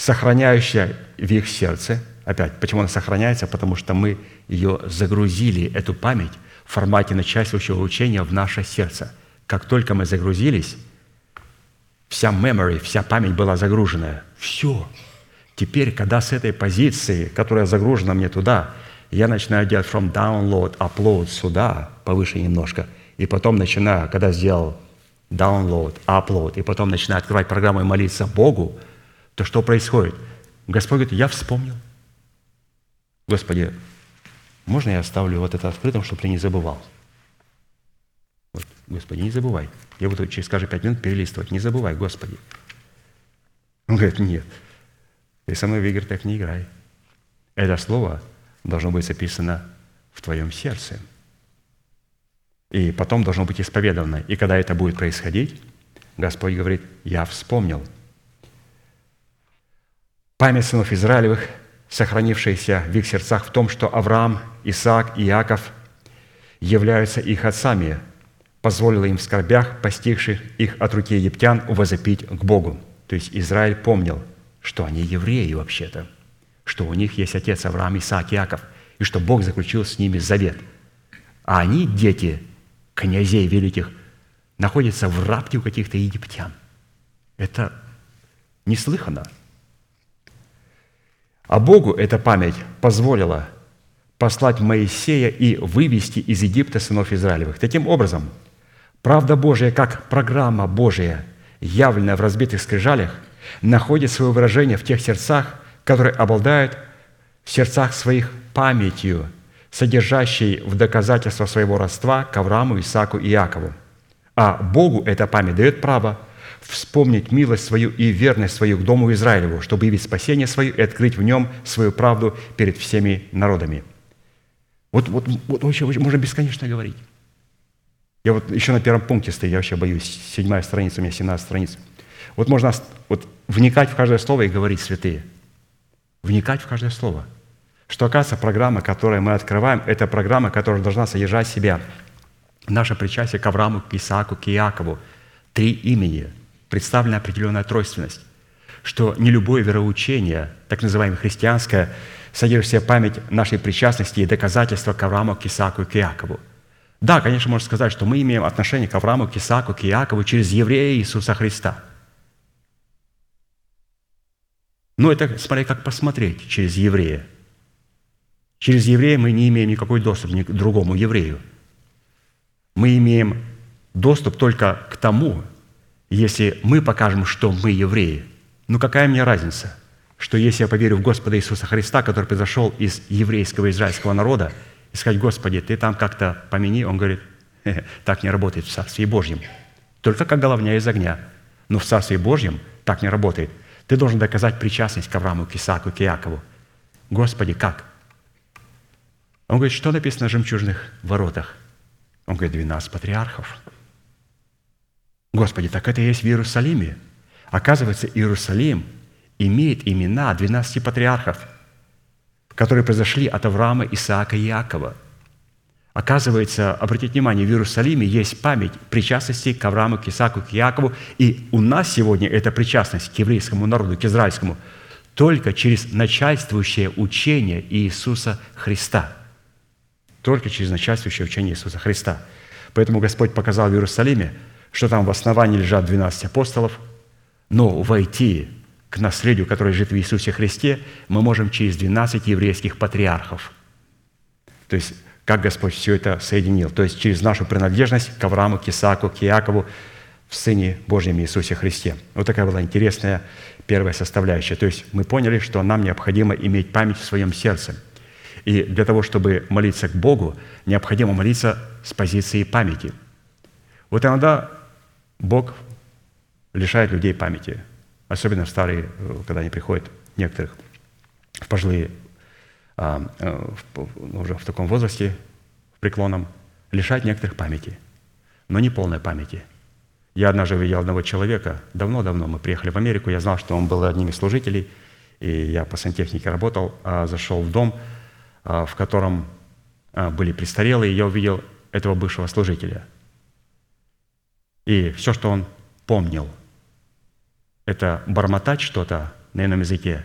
сохраняющая в их сердце. Опять, почему она сохраняется? Потому что мы ее загрузили, эту память, в формате начальствующего учения в наше сердце. Как только мы загрузились, вся memory, вся память была загружена. Все. Теперь, когда с этой позиции, которая загружена мне туда, я начинаю делать from download, upload сюда, повыше немножко, и потом начинаю, когда сделал download, upload, и потом начинаю открывать программу и молиться Богу – то что происходит? Господь говорит, я вспомнил. Господи, можно я оставлю вот это открытым, чтобы ты не забывал? Вот, Господи, не забывай. Я буду через каждые пять минут перелистывать. Не забывай, Господи. Он говорит, нет. Ты со мной в игры так не играй. Это слово должно быть записано в твоем сердце. И потом должно быть исповедовано. И когда это будет происходить, Господь говорит, я вспомнил – Память сынов Израилевых, сохранившаяся в их сердцах в том, что Авраам, Исаак и Иаков являются их отцами, позволила им в скорбях, постигших их от руки египтян, возопить к Богу. То есть Израиль помнил, что они евреи вообще-то, что у них есть отец Авраам, Исаак, Иаков, и что Бог заключил с ними завет. А они, дети князей великих, находятся в рабке у каких-то египтян. Это неслыханно – а Богу эта память позволила послать Моисея и вывести из Египта сынов Израилевых. Таким образом, правда Божия, как программа Божия, явленная в разбитых скрижалях, находит свое выражение в тех сердцах, которые обладают в сердцах своих памятью, содержащей в доказательство своего родства к Аврааму, Исааку и Иакову. А Богу эта память дает право – вспомнить милость свою и верность свою к Дому Израилеву, чтобы явить спасение свое и открыть в нем свою правду перед всеми народами. Вот, вот, вот вообще можно бесконечно говорить. Я вот еще на первом пункте стою, я вообще боюсь. Седьмая страница, у меня 17 страниц. Вот можно вот, вникать в каждое слово и говорить святые. Вникать в каждое слово. Что, оказывается, программа, которую мы открываем, это программа, которая должна содержать в себя наше причастие к Аврааму, к Исааку, к Иакову. Три имени, представлена определенная тройственность. Что не любое вероучение, так называемое христианское, содержит в себе память нашей причастности и доказательства к Аврааму, к Исааку и к Иакову. Да, конечно, можно сказать, что мы имеем отношение к Аврааму, к Исааку, к Иакову через еврея Иисуса Христа. Но это, смотри, как посмотреть через еврея. Через еврея мы не имеем никакой доступ ни к другому еврею. Мы имеем доступ только к тому, если мы покажем, что мы евреи. Ну какая мне разница, что если я поверю в Господа Иисуса Христа, который произошел из еврейского израильского народа, и сказать, Господи, ты там как-то помяни, он говорит, так не работает в Царстве Божьем. Только как головня из огня. Но в Царстве Божьем так не работает. Ты должен доказать причастность к Аврааму, к Исааку, к Иакову. Господи, как? Он говорит, что написано на жемчужных воротах? Он говорит, 12 патриархов. Господи, так это есть в Иерусалиме. Оказывается, Иерусалим имеет имена 12 патриархов – которые произошли от Авраама, Исаака и Иакова. Оказывается, обратите внимание, в Иерусалиме есть память причастности к Аврааму, к Исааку, к Иакову, и у нас сегодня эта причастность к еврейскому народу, к израильскому, только через начальствующее учение Иисуса Христа. Только через начальствующее учение Иисуса Христа. Поэтому Господь показал в Иерусалиме, что там в основании лежат 12 апостолов, но войти к наследию, которое лежит в Иисусе Христе, мы можем через 12 еврейских патриархов. То есть, как Господь все это соединил. То есть, через нашу принадлежность к Аврааму, к Исааку, к Иакову, в Сыне Божьем Иисусе Христе. Вот такая была интересная первая составляющая. То есть мы поняли, что нам необходимо иметь память в своем сердце. И для того, чтобы молиться к Богу, необходимо молиться с позиции памяти. Вот иногда Бог лишает людей памяти – особенно в старые, когда они приходят, некоторых, в пожилые, э, уже в таком возрасте, в преклонном, лишать некоторых памяти, но не полной памяти. Я однажды видел одного человека, давно-давно мы приехали в Америку, я знал, что он был одним из служителей, и я по сантехнике работал, а зашел в дом, а, в котором а, были престарелые, и я увидел этого бывшего служителя. И все, что он помнил – это бормотать что-то на ином языке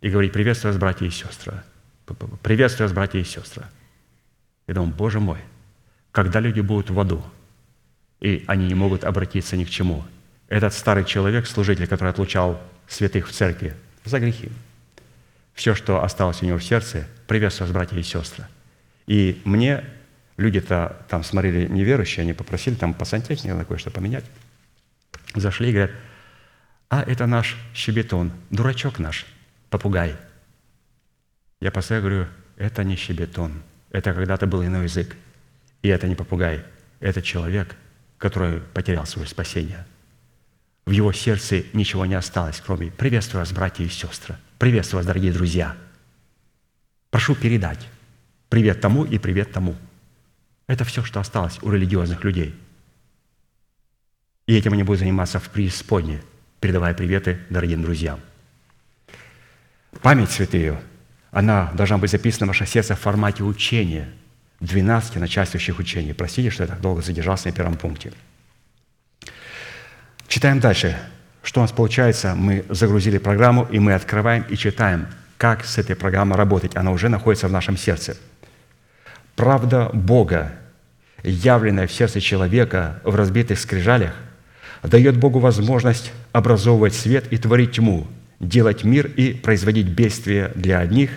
и говорить «Приветствую вас, братья и сестры». «Приветствую вас, братья и сестры». Я думаю, Боже мой, когда люди будут в аду, и они не могут обратиться ни к чему, этот старый человек, служитель, который отлучал святых в церкви за грехи, все, что осталось у него в сердце, приветствую вас, братья и сестры. И мне люди-то там смотрели неверующие, они попросили там по сантехнике кое-что поменять. Зашли и говорят, а это наш щебетон, дурачок наш, попугай. Я постоянно говорю, это не щебетон, это когда-то был иной язык. И это не попугай, это человек, который потерял свое спасение. В его сердце ничего не осталось, кроме «Приветствую вас, братья и сестры! Приветствую вас, дорогие друзья! Прошу передать привет тому и привет тому». Это все, что осталось у религиозных людей. И этим они будут заниматься в преисподней, передавая приветы дорогим друзьям. Память святые, она должна быть записана в ваше сердце в формате учения, 12 начальствующих учений. Простите, что я так долго задержался на первом пункте. Читаем дальше. Что у нас получается? Мы загрузили программу, и мы открываем и читаем, как с этой программой работать. Она уже находится в нашем сердце. Правда Бога, явленная в сердце человека в разбитых скрижалях, дает Богу возможность образовывать свет и творить тьму, делать мир и производить бедствия для одних,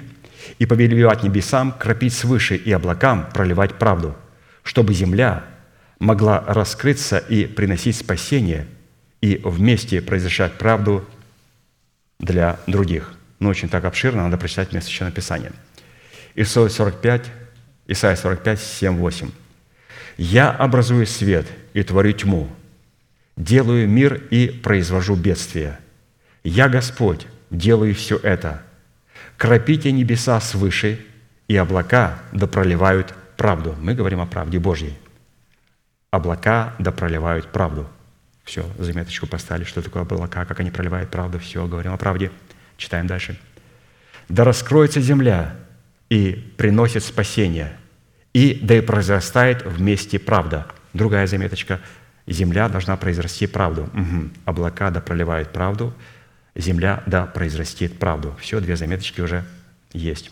и повелевать небесам кропить свыше и облакам проливать правду, чтобы земля могла раскрыться и приносить спасение, и вместе произвещать правду для других. Ну, очень так обширно, надо прочитать место Священного Писания. Исайя 45, Исайя 45, 7, 8. «Я образую свет и творю тьму, делаю мир и произвожу бедствие. Я Господь, делаю все это. Кропите небеса свыше и облака да проливают правду. Мы говорим о правде Божьей. Облака да проливают правду. Все, заметочку поставили, что такое облака, как они проливают правду. Все, говорим о правде. Читаем дальше. Да раскроется земля и приносит спасение, и да и произрастает вместе правда. Другая заметочка. Земля должна произрасти правду. Мгм. Облака да проливают правду, земля да произрастит правду. Все, две заметочки уже есть.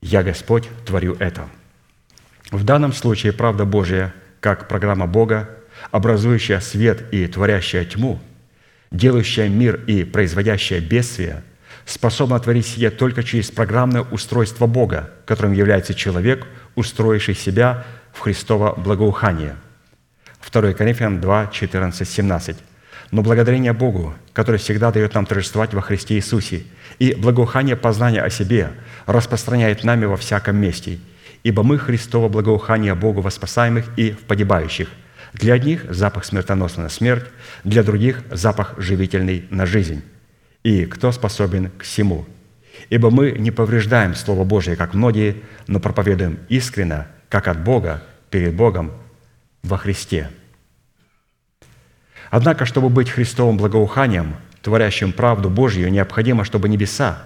«Я, Господь, творю это». В данном случае правда Божья, как программа Бога, образующая свет и творящая тьму, делающая мир и производящая бедствие, способна творить сие только через программное устройство Бога, которым является человек, устроивший себя в Христово благоухание. 2 Коринфянам 2, 14, 17. «Но благодарение Богу, который всегда дает нам торжествовать во Христе Иисусе, и благоухание познания о себе распространяет нами во всяком месте, ибо мы Христово благоухание Богу воспасаемых и в погибающих. Для одних запах смертоносный на смерть, для других запах живительный на жизнь. И кто способен к всему? Ибо мы не повреждаем Слово Божие, как многие, но проповедуем искренно, как от Бога, перед Богом, во Христе. Однако, чтобы быть Христовым благоуханием, творящим правду Божью, необходимо, чтобы небеса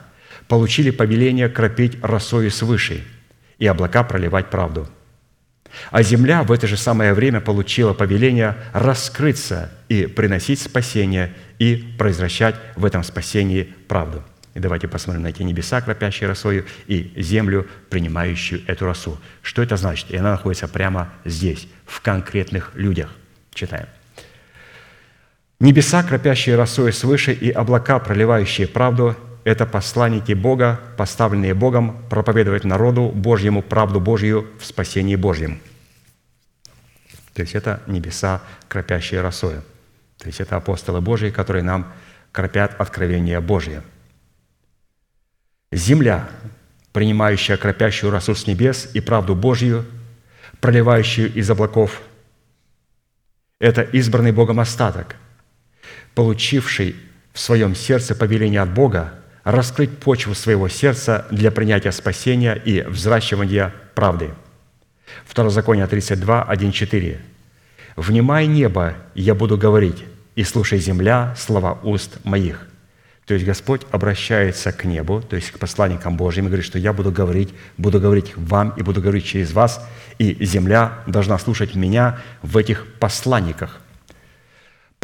получили повеление кропить росою свыше и облака проливать правду. А земля в это же самое время получила повеление раскрыться и приносить спасение и произвращать в этом спасении правду. И давайте посмотрим на эти небеса, кропящие росою, и землю, принимающую эту росу. Что это значит? И она находится прямо здесь, в конкретных людях. Читаем. Небеса, кропящие росой свыше, и облака, проливающие правду, это посланники Бога, поставленные Богом проповедовать народу Божьему правду Божью в спасении Божьем. То есть это небеса, кропящие росою. То есть это апостолы Божьи, которые нам кропят откровение Божье. Земля, принимающая кропящую росу с небес и правду Божью, проливающую из облаков, это избранный Богом остаток, получивший в своем сердце повеление от Бога раскрыть почву своего сердца для принятия спасения и взращивания правды. Второзаконие 32, 1, 4. «Внимай небо, я буду говорить, и слушай земля слова уст моих». То есть Господь обращается к небу, то есть к посланникам Божьим, и говорит, что я буду говорить, буду говорить вам и буду говорить через вас, и земля должна слушать меня в этих посланниках.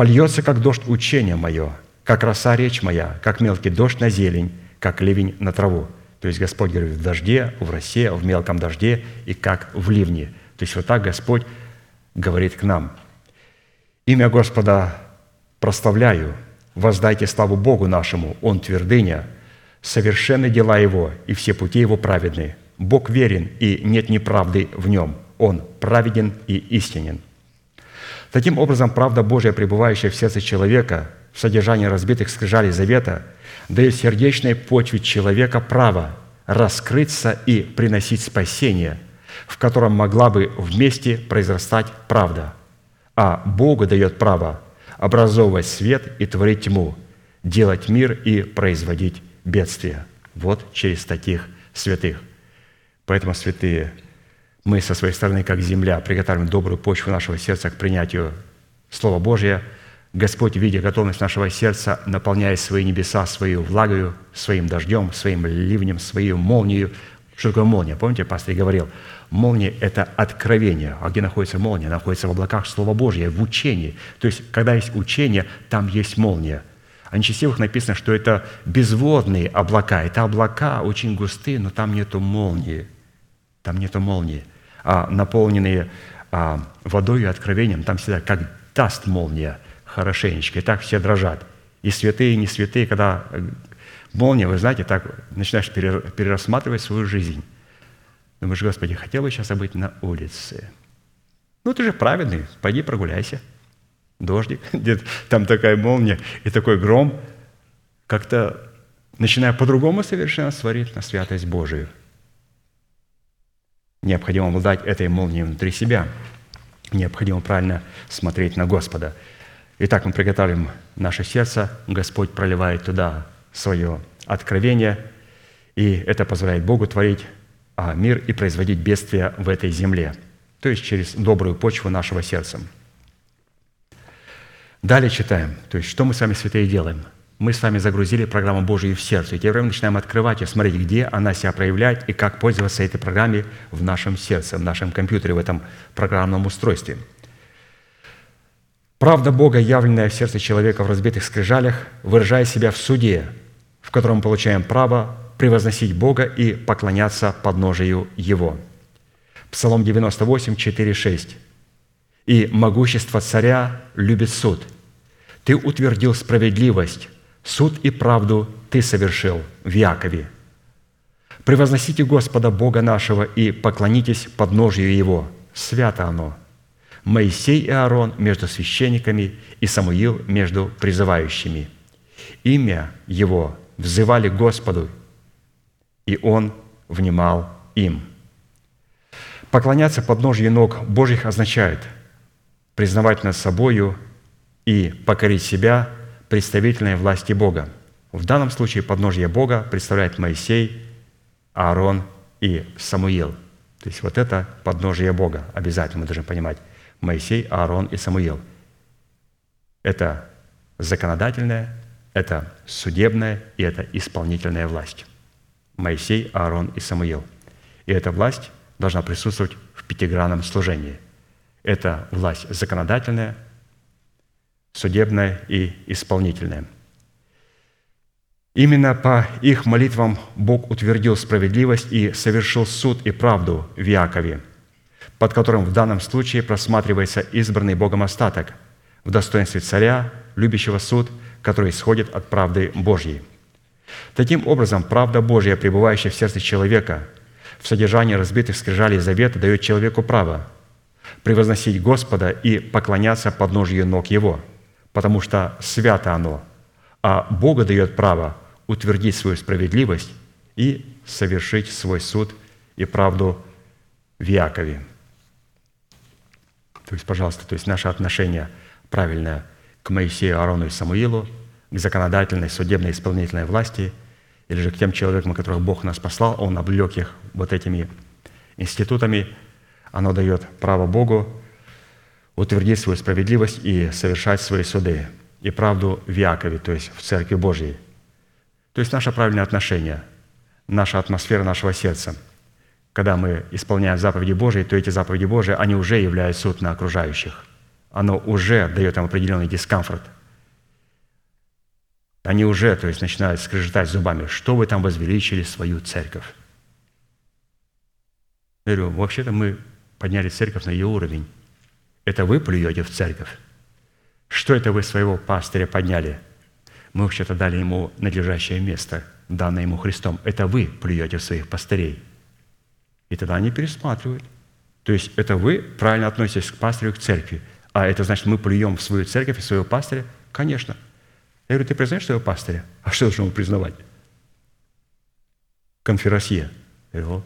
«Польется, как дождь, учение мое, как роса речь моя, как мелкий дождь на зелень, как ливень на траву». То есть Господь говорит в дожде, в росе, в мелком дожде и как в ливне. То есть вот так Господь говорит к нам. «Имя Господа прославляю, воздайте славу Богу нашему, Он твердыня, совершенны дела Его, и все пути Его праведны. Бог верен, и нет неправды в Нем. Он праведен и истинен». Таким образом, правда Божья, пребывающая в сердце человека, в содержании разбитых скрижалей завета, дает сердечной почве человека право раскрыться и приносить спасение, в котором могла бы вместе произрастать правда. А Богу дает право образовывать свет и творить тьму, делать мир и производить бедствие. Вот через таких святых. Поэтому, святые, мы со своей стороны, как земля, приготовим добрую почву нашего сердца к принятию Слова Божия. Господь, видя готовность нашего сердца, наполняя свои небеса свою влагою, своим дождем, своим ливнем, свою молнию. Что такое молния? Помните, пастор говорил, молния – это откровение. А где находится молния? Она находится в облаках Слова Божия, в учении. То есть, когда есть учение, там есть молния. О нечестивых написано, что это безводные облака. Это облака очень густые, но там нету молнии. Там нету молнии. А наполненные а, водой и откровением, там всегда как даст молния хорошенечко. И так все дрожат. И святые, и не святые, когда э, молния, вы знаете, так начинаешь перерассматривать свою жизнь. Думаешь, Господи, хотел бы сейчас быть на улице. Ну, ты же праведный, пойди прогуляйся. Дождик, там такая молния и такой гром. Как-то начиная по-другому совершенно сварить на святость Божию – Необходимо обладать этой молнией внутри себя. Необходимо правильно смотреть на Господа. Итак, мы приготовим наше сердце. Господь проливает туда свое откровение, и это позволяет Богу творить а, мир и производить бедствия в этой земле, то есть через добрую почву нашего сердца. Далее читаем, то есть что мы с вами, святые, делаем. Мы с вами загрузили программу Божию в сердце, и тем временем начинаем открывать и смотреть, где она себя проявляет и как пользоваться этой программой в нашем сердце, в нашем компьютере, в этом программном устройстве. Правда Бога, явленная в сердце человека в разбитых скрижалях, выражая себя в суде, в котором мы получаем право превозносить Бога и поклоняться подножию Его. Псалом 98, 4, 6. «И могущество царя любит суд. Ты утвердил справедливость, суд и правду Ты совершил в Якове. Превозносите Господа Бога нашего и поклонитесь подножию Его. Свято оно. Моисей и Аарон между священниками и Самуил между призывающими. Имя Его взывали Господу, и Он внимал им. Поклоняться подножью ног Божьих означает признавать над собою и покорить себя представительной власти Бога. В данном случае подножье Бога представляет Моисей, Аарон и Самуил. То есть вот это подножие Бога. Обязательно мы должны понимать. Моисей, Аарон и Самуил. Это законодательная, это судебная и это исполнительная власть. Моисей, Аарон и Самуил. И эта власть должна присутствовать в пятигранном служении. Это власть законодательная, судебная и исполнительная. Именно по их молитвам Бог утвердил справедливость и совершил суд и правду в Якове, под которым в данном случае просматривается избранный Богом остаток в достоинстве царя, любящего суд, который исходит от правды Божьей. Таким образом, правда Божья, пребывающая в сердце человека, в содержании разбитых скрижалей завета, дает человеку право превозносить Господа и поклоняться подножию ног Его, потому что свято оно, а Бога дает право утвердить свою справедливость и совершить свой суд и правду в Якове. То есть, пожалуйста, то есть наше отношение правильное к Моисею, Аарону и Самуилу, к законодательной, судебной, исполнительной власти, или же к тем человекам, которых Бог нас послал, Он облег их вот этими институтами, оно дает право Богу утвердить свою справедливость и совершать свои суды и правду в Якове, то есть в Церкви Божьей. То есть наше правильное отношение, наша атмосфера нашего сердца. Когда мы исполняем заповеди Божьи, то эти заповеди Божьи, они уже являют суд на окружающих. Оно уже дает им определенный дискомфорт. Они уже, то есть, начинают скрежетать зубами, что вы там возвеличили свою церковь. Я говорю, вообще-то мы подняли церковь на ее уровень. Это вы плюете в церковь. Что это вы своего пастыря подняли? Мы вообще-то дали ему надлежащее место, данное ему Христом. Это вы плюете в своих пастырей. И тогда они пересматривают. То есть это вы правильно относитесь к пастырю, к церкви. А это значит, мы плюем в свою церковь и своего пастыря? Конечно. Я говорю, ты признаешь своего пастыря? А что должен ему признавать? Конферосье. Я говорю,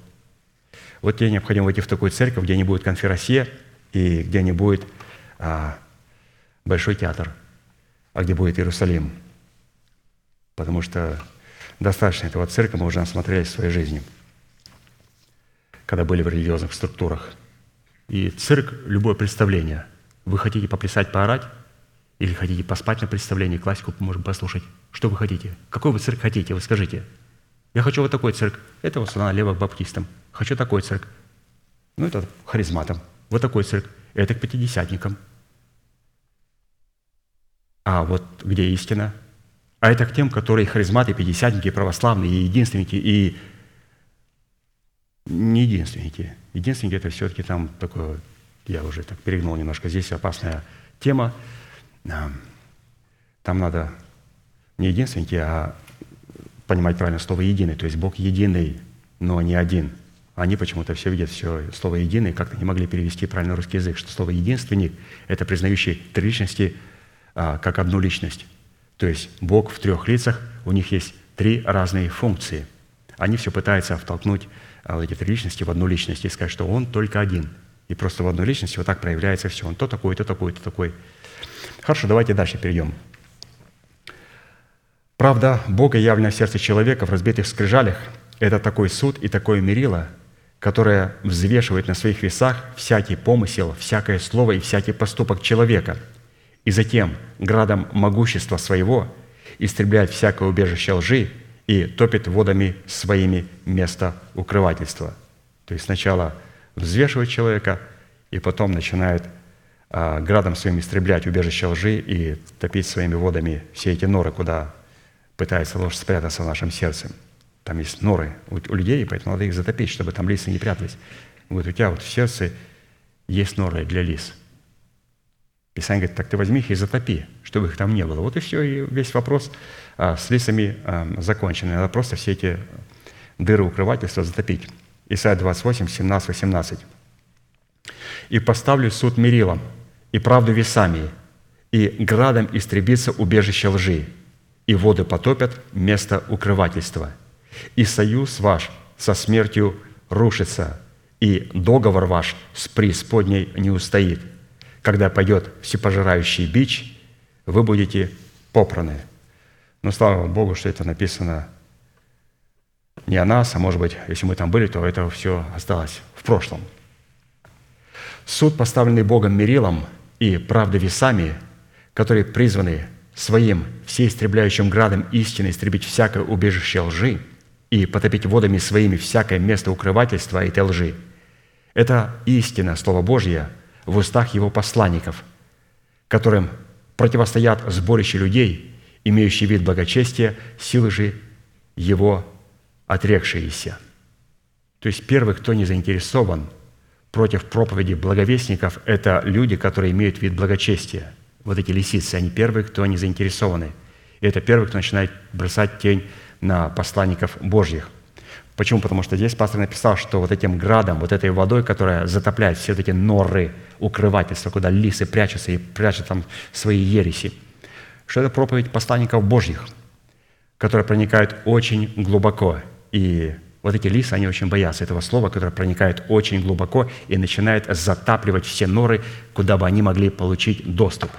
вот тебе необходимо войти в такую церковь, где не будет конферосье и где не будет а, большой театр, а где будет Иерусалим. Потому что достаточно этого церкви мы уже насмотрелись в своей жизни, когда были в религиозных структурах. И цирк – любое представление. Вы хотите поплясать, поорать, или хотите поспать на представлении, классику можем послушать. Что вы хотите? Какой вы цирк хотите? Вы скажите. Я хочу вот такой цирк. Это вот налево к баптистам. Хочу такой цирк. Ну, это харизматам. Вот такой цирк. Это к пятидесятникам. А вот где истина? А это к тем, которые харизматы, пятидесятники, православные, и единственники, и не единственники. Единственники – это все-таки там такое, я уже так перегнул немножко, здесь опасная тема. Там надо не единственники, а понимать правильно слово «единый». То есть Бог единый, но не один. Они почему-то все видят все слово «единый», как-то не могли перевести правильно русский язык, что слово «единственник» – это признающий три личности а, как одну личность. То есть Бог в трех лицах, у них есть три разные функции. Они все пытаются втолкнуть а, эти три личности в одну личность и сказать, что Он только один. И просто в одной личности вот так проявляется все. Он то такой, то такой, то такой. Хорошо, давайте дальше перейдем. Правда, Бога явлена в сердце человека в разбитых скрижалях – это такой суд и такое мерило, которая взвешивает на своих весах всякий помысел, всякое слово и всякий поступок человека, и затем градом могущества своего истребляет всякое убежище лжи и топит водами своими место укрывательства». То есть сначала взвешивает человека, и потом начинает а, градом своим истреблять убежище лжи и топить своими водами все эти норы, куда пытается ложь спрятаться в нашем сердце. Там есть норы у, у людей, поэтому надо их затопить, чтобы там лисы не прятались. Вот у тебя вот в сердце есть норы для лис. Писание говорит, так ты возьми их и затопи, чтобы их там не было. Вот и все, и весь вопрос а, с лисами а, закончен. Надо просто все эти дыры укрывательства затопить. Исайя 28, 17, 18. «И поставлю суд мерилом, и правду весами, и градом истребится убежище лжи, и воды потопят место укрывательства. И союз ваш со смертью рушится, и договор ваш с преисподней не устоит. Когда пойдет всепожирающий бич, вы будете попраны». Но слава Богу, что это написано не о нас, а может быть, если мы там были, то это все осталось в прошлом. Суд, поставленный Богом мерилом и правда весами, которые призваны своим всеистребляющим градом истины истребить всякое убежище лжи и потопить водами своими всякое место укрывательства этой лжи. Это истина, Слово Божье, в устах Его посланников, которым противостоят сборище людей, имеющие вид благочестия, силы же Его отрекшиеся. То есть первый, кто не заинтересован против проповеди благовестников, это люди, которые имеют вид благочестия. Вот эти лисицы, они первые, кто не заинтересованы. И это первый, кто начинает бросать тень на посланников Божьих. Почему? Потому что здесь пастор написал, что вот этим градом, вот этой водой, которая затопляет все эти норы, укрывательства, куда лисы прячутся и прячут там свои ереси, что это проповедь посланников Божьих, которая проникает очень глубоко и вот эти лисы, они очень боятся этого слова, которое проникает очень глубоко и начинает затапливать все норы, куда бы они могли получить доступ.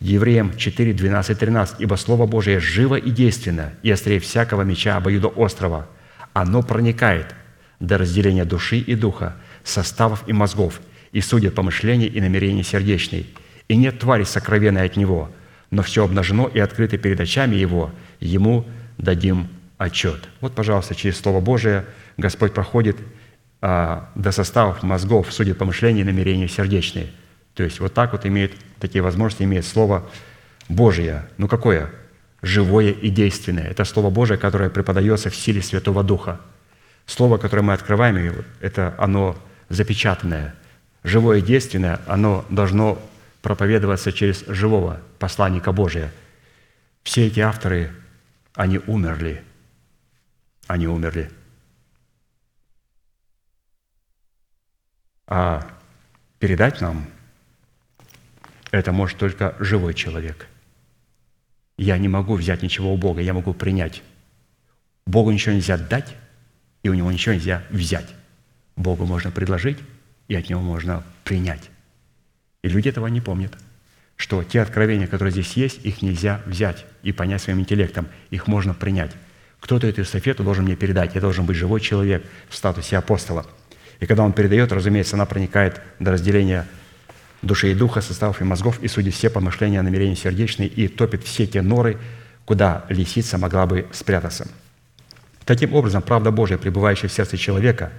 Евреям 4, 12, 13. «Ибо Слово Божие живо и действенно, и острее всякого меча острова. Оно проникает до разделения души и духа, составов и мозгов, и судит помышления и намерения сердечной. И нет твари сокровенной от него, но все обнажено и открыто перед очами его, ему дадим отчет. Вот, пожалуйста, через Слово Божие Господь проходит а, до составов мозгов, судит помышления и намерения сердечные. То есть вот так вот имеет, такие возможности имеет Слово Божие. Ну какое? Живое и действенное. Это Слово Божие, которое преподается в силе Святого Духа. Слово, которое мы открываем, это оно запечатанное. Живое и действенное, оно должно проповедоваться через живого посланника Божия. Все эти авторы, они умерли – они умерли. А передать нам это может только живой человек. Я не могу взять ничего у Бога, я могу принять. Богу ничего нельзя дать, и у Него ничего нельзя взять. Богу можно предложить, и от Него можно принять. И люди этого не помнят, что те откровения, которые здесь есть, их нельзя взять и понять своим интеллектом, их можно принять. Кто-то эту эстафету должен мне передать. Я должен быть живой человек в статусе апостола. И когда он передает, разумеется, она проникает до разделения души и духа, составов и мозгов, и судит все помышления, намерения сердечные, и топит все те норы, куда лисица могла бы спрятаться. Таким образом, правда Божия, пребывающая в сердце человека,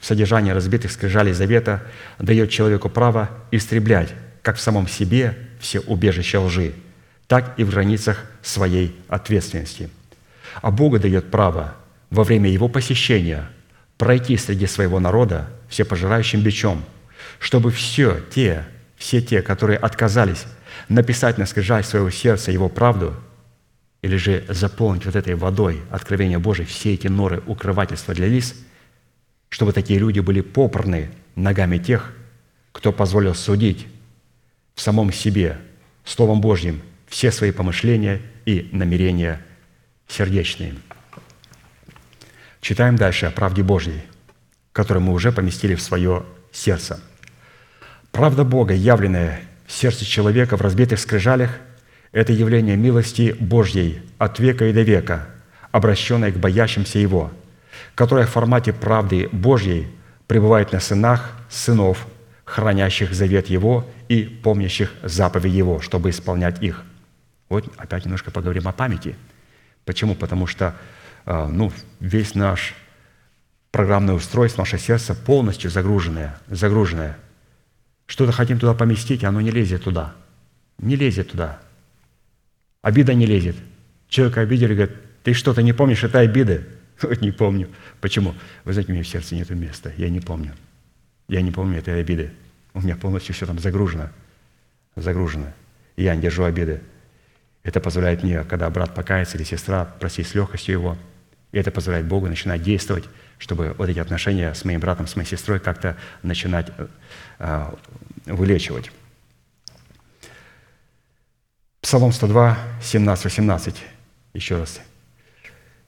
в содержании разбитых скрижалей завета, дает человеку право истреблять как в самом себе все убежища лжи, так и в границах своей ответственности – а Бога дает право во время Его посещения пройти среди своего народа всепожирающим бичом, чтобы все те, все те, которые отказались написать на скрижаль своего сердца Его правду, или же заполнить вот этой водой откровения Божие все эти норы укрывательства для лис, чтобы такие люди были попраны ногами тех, кто позволил судить в самом себе Словом Божьим все свои помышления и намерения сердечные. Читаем дальше о правде Божьей, которую мы уже поместили в свое сердце. Правда Бога, явленная в сердце человека в разбитых скрижалях, это явление милости Божьей от века и до века, обращенное к боящимся Его, которая в формате правды Божьей пребывает на сынах сынов, хранящих завет Его и помнящих заповеди Его, чтобы исполнять их. Вот опять немножко поговорим о памяти. Почему? Потому что э, ну, весь наш программное устройство, наше сердце полностью загруженное, загруженное. Что-то хотим туда поместить, оно не лезет туда. Не лезет туда. Обида не лезет. Человека обидели, говорит, ты что-то не помнишь этой обиды? Вот не помню. Почему? Вы знаете, у меня в сердце нет места. Я не помню. Я не помню этой обиды. У меня полностью все там загружено. Загружено. Я не держу обиды. Это позволяет мне, когда брат покается или сестра, просить с легкостью его. И это позволяет Богу начинать действовать, чтобы вот эти отношения с моим братом, с моей сестрой как-то начинать э, вылечивать. Псалом 102, 17, 18. Еще раз.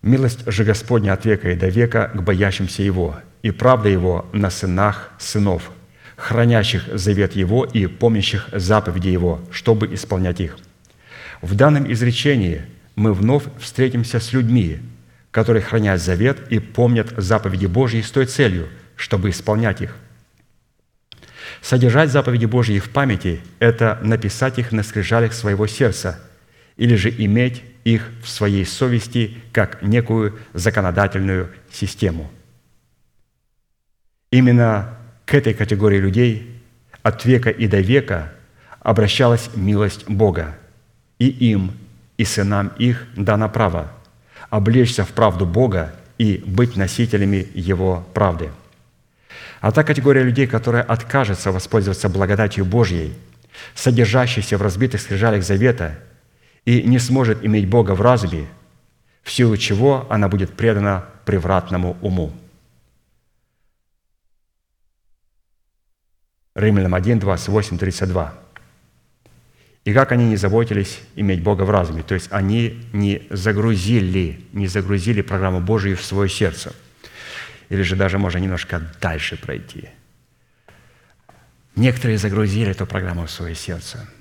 «Милость же Господня от века и до века к боящимся Его, и правда Его на сынах сынов, хранящих завет Его и помнящих заповеди Его, чтобы исполнять их». В данном изречении мы вновь встретимся с людьми, которые хранят завет и помнят заповеди Божьи с той целью, чтобы исполнять их. Содержать заповеди Божьи в памяти – это написать их на скрижалях своего сердца или же иметь их в своей совести как некую законодательную систему. Именно к этой категории людей от века и до века обращалась милость Бога, и им, и сынам их дано право облечься в правду Бога и быть носителями Его правды. А та категория людей, которая откажется воспользоваться благодатью Божьей, содержащейся в разбитых скрижалях завета – и не сможет иметь Бога в разуме, в силу чего она будет предана превратному уму. Римлянам 1, 28, 32. И как они не заботились иметь Бога в разуме, то есть они не загрузили, не загрузили программу Божию в свое сердце. Или же даже можно немножко дальше пройти. Некоторые загрузили эту программу в свое сердце –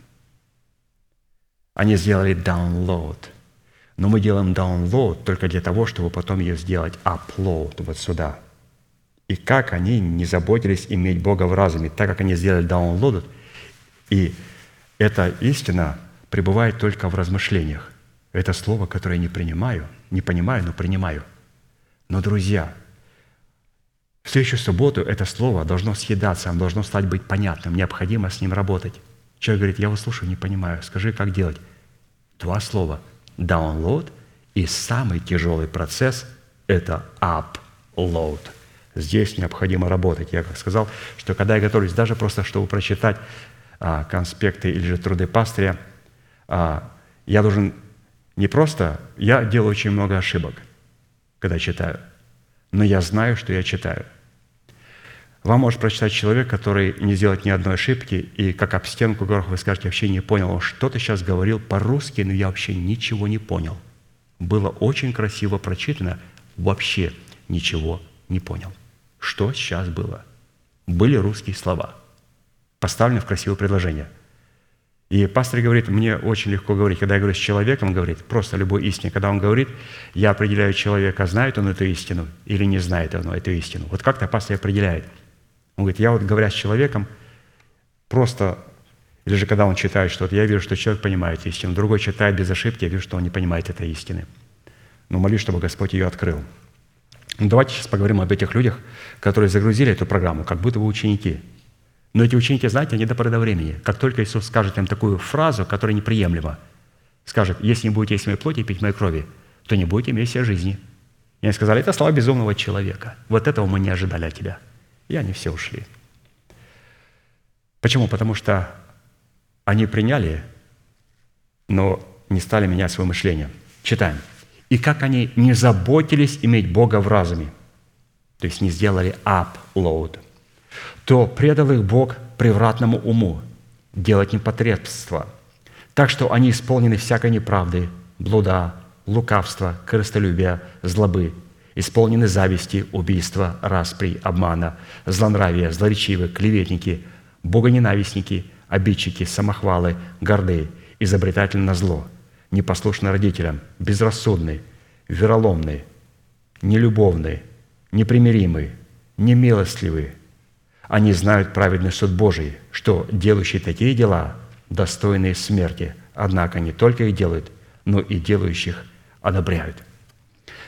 они сделали download. Но мы делаем download только для того, чтобы потом ее сделать upload вот сюда. И как они не заботились иметь Бога в разуме, так как они сделали download, и эта истина пребывает только в размышлениях. Это слово, которое я не принимаю, не понимаю, но принимаю. Но, друзья, в следующую субботу это слово должно съедаться, оно должно стать быть понятным, необходимо с ним работать. Человек говорит, я вас слушаю, не понимаю, скажи, как делать. Два слова. Download и самый тяжелый процесс – это upload. Здесь необходимо работать. Я как сказал, что когда я готовлюсь даже просто, чтобы прочитать конспекты или же труды пастыря, а, я должен не просто, я делаю очень много ошибок, когда читаю, но я знаю, что я читаю – вам может прочитать человек, который не сделает ни одной ошибки, и как об стенку горох вы скажете, вообще не понял, он что-то сейчас говорил по-русски, но я вообще ничего не понял. Было очень красиво прочитано, вообще ничего не понял. Что сейчас было? Были русские слова, поставлены в красивое предложение. И пастор говорит, мне очень легко говорить, когда я говорю с человеком, говорит, просто любой истине, когда он говорит, я определяю человека, знает он эту истину или не знает он эту истину. Вот как-то пастор определяет – он говорит, я вот говоря с человеком, просто, или же когда он читает что-то, я вижу, что человек понимает истину. Другой читает без ошибки, я вижу, что он не понимает этой истины. Но молюсь, чтобы Господь ее открыл. Ну, давайте сейчас поговорим об этих людях, которые загрузили эту программу, как будто бы ученики. Но эти ученики, знаете, они до поры до времени. Как только Иисус скажет им такую фразу, которая неприемлема, скажет, если не будете есть моей плоти и пить моей крови, то не будете иметь все жизни. И они сказали, это слова безумного человека. Вот этого мы не ожидали от тебя. И они все ушли. Почему? Потому что они приняли, но не стали менять свое мышление. Читаем. И как они не заботились иметь Бога в разуме, то есть не сделали upload, то предал их Бог превратному уму делать непотребство, так что они исполнены всякой неправды, блуда, лукавства, корыстолюбия, злобы, исполнены зависти, убийства, распри, обмана, злонравия, злоречивы, клеветники, богоненавистники, обидчики, самохвалы, горды, изобретательны на зло, непослушны родителям, безрассудны, вероломны, нелюбовны, непримиримы, немилостливы. Они знают праведный суд Божий, что делающие такие дела достойны смерти, однако не только их делают, но и делающих одобряют.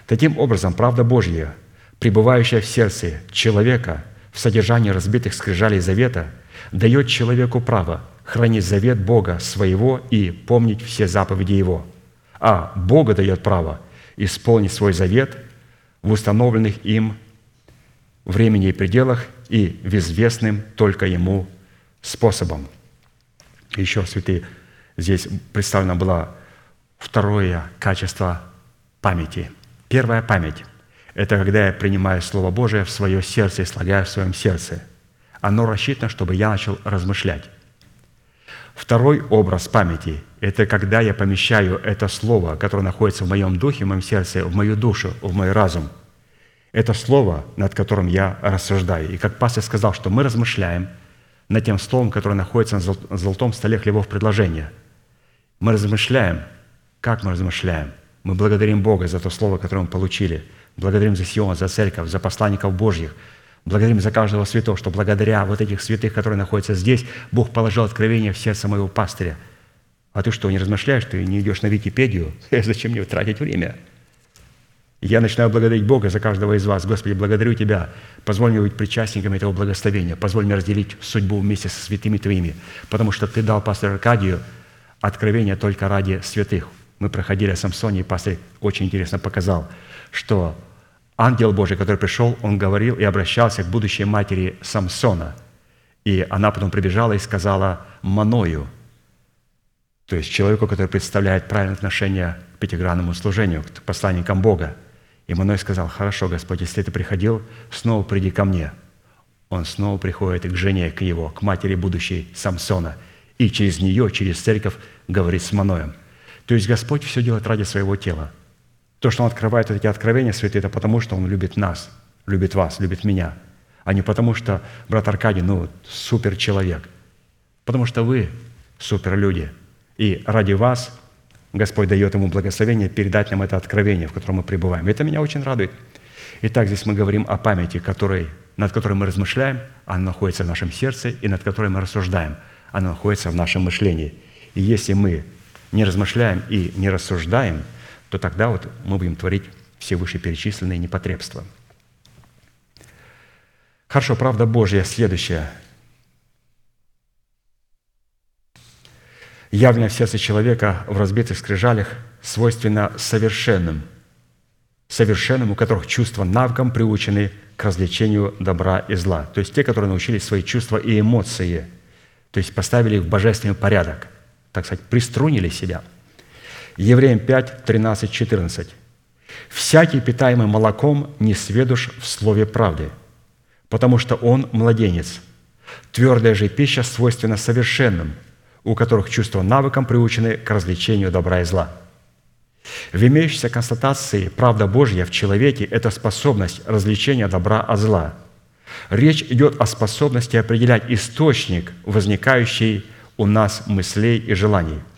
Таким образом, правда Божья, пребывающая в сердце человека в содержании разбитых скрижалей завета, дает человеку право хранить завет Бога своего и помнить все заповеди Его. А Бога дает право исполнить свой завет в установленных им времени и пределах и в известным только Ему способом. Еще, святые, здесь представлено было второе качество памяти. Первая память – это когда я принимаю Слово Божие в свое сердце и слагаю в своем сердце. Оно рассчитано, чтобы я начал размышлять. Второй образ памяти – это когда я помещаю это слово, которое находится в моем духе, в моем сердце, в мою душу, в мой разум. Это слово, над которым я рассуждаю. И как пастор сказал, что мы размышляем над тем словом, которое находится на золотом столе хлебов предложения. Мы размышляем. Как мы размышляем? Мы благодарим Бога за то слово, которое мы получили. Благодарим за Сион, за церковь, за посланников Божьих – Благодарим за каждого святого, что благодаря вот этих святых, которые находятся здесь, Бог положил откровение в сердце моего пастыря. А ты что, не размышляешь, ты не идешь на Википедию? Зачем мне тратить время? Я начинаю благодарить Бога за каждого из вас. Господи, благодарю Тебя. Позволь мне быть причастником этого благословения. Позволь мне разделить судьбу вместе со святыми Твоими. Потому что Ты дал пастору Аркадию откровение только ради святых. Мы проходили о Самсоне, и пастор очень интересно показал, что ангел Божий, который пришел, он говорил и обращался к будущей матери Самсона. И она потом прибежала и сказала Маною, то есть человеку, который представляет правильное отношение к пятигранному служению, к посланникам Бога. И Маной сказал, хорошо, Господь, если ты приходил, снова приди ко мне. Он снова приходит к жене, к его, к матери будущей Самсона. И через нее, через церковь говорит с Маноем. То есть Господь все делает ради своего тела – то, что Он открывает эти откровения, святые, это потому, что Он любит нас, любит вас, любит меня, а не потому, что брат Аркадий, ну, супер человек. Потому что вы супер люди. И ради вас Господь дает ему благословение передать нам это откровение, в котором мы пребываем. Это меня очень радует. Итак, здесь мы говорим о памяти, которой, над которой мы размышляем, она находится в нашем сердце, и над которой мы рассуждаем, она находится в нашем мышлении. И если мы не размышляем и не рассуждаем – то тогда вот мы будем творить все вышеперечисленные непотребства. Хорошо, правда Божья следующая. Явленное в сердце человека в разбитых скрижалях свойственно совершенным, совершенным, у которых чувства навыком приучены к развлечению добра и зла. То есть те, которые научились свои чувства и эмоции, то есть поставили их в божественный порядок, так сказать, приструнили себя – Евреям 5, 13, 14. «Всякий, питаемый молоком, не сведущ в слове правды, потому что он младенец. Твердая же пища свойственна совершенным, у которых чувства навыком приучены к развлечению добра и зла». В имеющейся констатации правда Божья в человеке – это способность развлечения добра от зла. Речь идет о способности определять источник, возникающий у нас мыслей и желаний –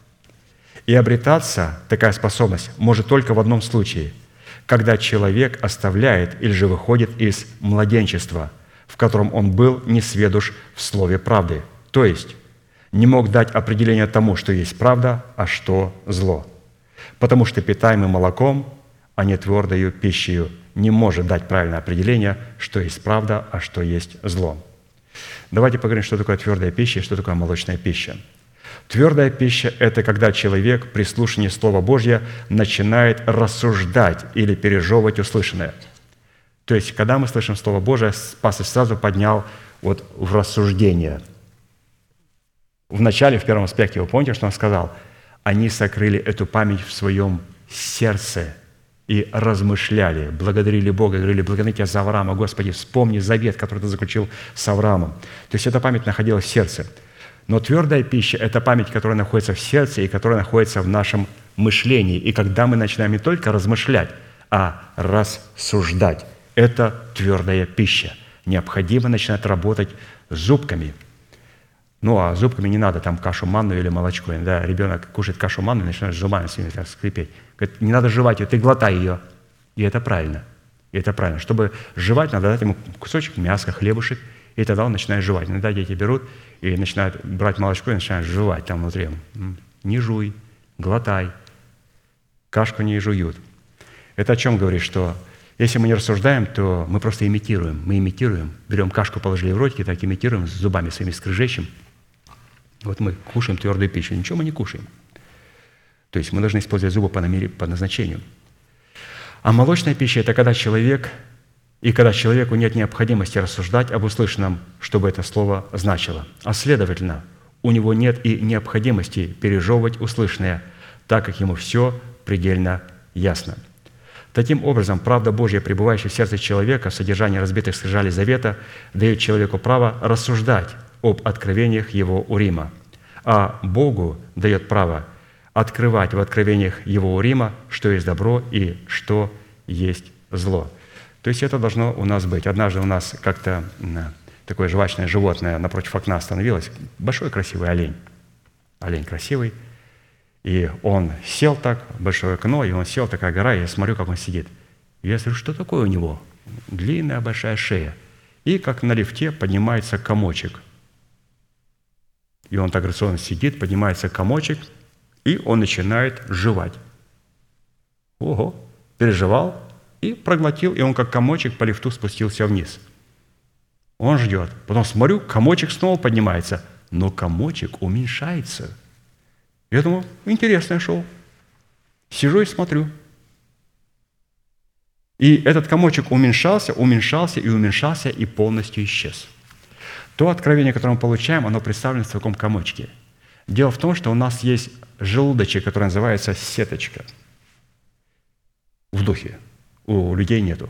и обретаться такая способность может только в одном случае, когда человек оставляет или же выходит из младенчества, в котором он был несведуш в слове правды, то есть не мог дать определение тому, что есть правда, а что зло. Потому что питаемый молоком, а не твердою пищей, не может дать правильное определение, что есть правда, а что есть зло. Давайте поговорим, что такое твердая пища и что такое молочная пища. Твердая пища – это когда человек при слушании Слова Божьего начинает рассуждать или пережевывать услышанное. То есть, когда мы слышим Слово Божие, пастор сразу поднял вот в рассуждение. В начале, в первом аспекте, вы помните, что он сказал? Они сокрыли эту память в своем сердце и размышляли, благодарили Бога, говорили, благодарите тебя за Авраама, Господи, вспомни завет, который ты заключил с Авраамом. То есть эта память находилась в сердце – но твердая пища – это память, которая находится в сердце и которая находится в нашем мышлении. И когда мы начинаем не только размышлять, а рассуждать, это твердая пища. Необходимо начинать работать зубками. Ну, а зубками не надо там кашу манну или молочко. Да, ребенок кушает кашу манну и начинает зубами с ними скрипеть. Говорит, не надо жевать ее, ты глотай ее. И это правильно. И это правильно. Чтобы жевать, надо дать ему кусочек мяса, хлебушек, и тогда он начинает жевать. Иногда дети берут и начинают брать молочко и начинают жевать там внутри. Не жуй, глотай. Кашку не жуют. Это о чем говорит, что если мы не рассуждаем, то мы просто имитируем. Мы имитируем. Берем кашку, положили в ротики, так имитируем, с зубами своими скрежещем. Вот мы кушаем твердую пищу, ничего мы не кушаем. То есть мы должны использовать зубы по, намере- по назначению. А молочная пища – это когда человек, и когда человеку нет необходимости рассуждать об услышанном, чтобы это слово значило. А следовательно, у него нет и необходимости пережевывать услышанное, так как ему все предельно ясно. Таким образом, правда Божья, пребывающая в сердце человека, в содержании разбитых скрижалей завета, дает человеку право рассуждать об откровениях его Урима, а Богу дает право открывать в откровениях его Урима, что есть добро и что есть зло. То есть это должно у нас быть. Однажды у нас как-то такое жвачное животное напротив окна остановилось, большой красивый олень. Олень красивый, и он сел так, большое окно, и он сел, такая гора, и я смотрю, как он сидит. И я смотрю, что такое у него? Длинная большая шея. И как на лифте поднимается комочек. И он так грационно сидит, поднимается комочек, и он начинает жевать. Ого! Переживал и проглотил, и он как комочек по лифту спустился вниз. Он ждет. Потом смотрю, комочек снова поднимается, но комочек уменьшается – я думаю, интересное шоу. Сижу и смотрю. И этот комочек уменьшался, уменьшался и уменьшался, и полностью исчез. То откровение, которое мы получаем, оно представлено в таком комочке. Дело в том, что у нас есть желудочек, который называется сеточка. В духе. У людей нету.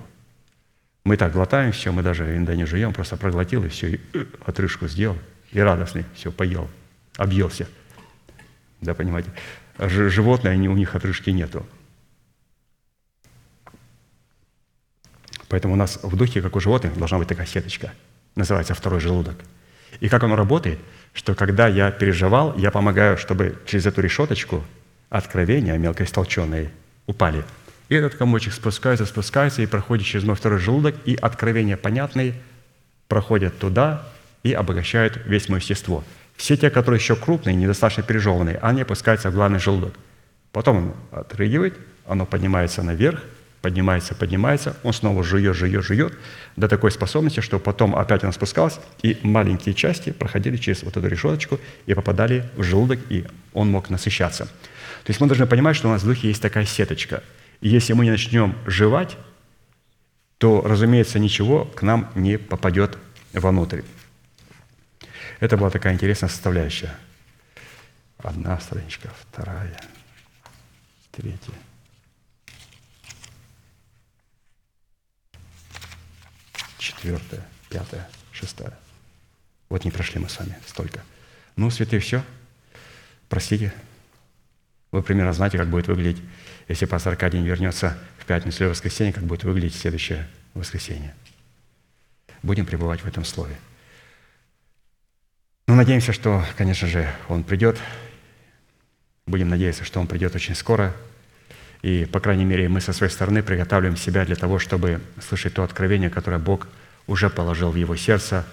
Мы так глотаем все, мы даже иногда не жуем, просто проглотил и все, и э, отрыжку сделал, и радостный, все, поел, объелся – да, понимаете? Животные, они, у них отрыжки нету. Поэтому у нас в духе, как у животных, должна быть такая сеточка. Называется второй желудок. И как оно работает, что когда я переживал, я помогаю, чтобы через эту решеточку откровения мелкоистолченные упали. И этот комочек спускается, спускается и проходит через мой второй желудок, и откровения понятные проходят туда и обогащают весь мое естество. Все те, которые еще крупные, недостаточно пережеванные, они опускаются в главный желудок. Потом он отрыгивает, оно поднимается наверх, поднимается, поднимается, он снова жует, жует, жует, до такой способности, что потом опять оно спускалось, и маленькие части проходили через вот эту решеточку и попадали в желудок, и он мог насыщаться. То есть мы должны понимать, что у нас в духе есть такая сеточка. И если мы не начнем жевать, то, разумеется, ничего к нам не попадет внутрь. Это была такая интересная составляющая. Одна страничка, вторая, третья. Четвертая, пятая, шестая. Вот не прошли мы с вами столько. Ну, святые, все. Простите. Вы примерно знаете, как будет выглядеть, если пастор Аркадий не вернется в пятницу или воскресенье, как будет выглядеть следующее воскресенье. Будем пребывать в этом слове. Ну, надеемся, что, конечно же, Он придет. Будем надеяться, что Он придет очень скоро. И, по крайней мере, мы со своей стороны приготавливаем себя для того, чтобы слышать то откровение, которое Бог уже положил в его сердце.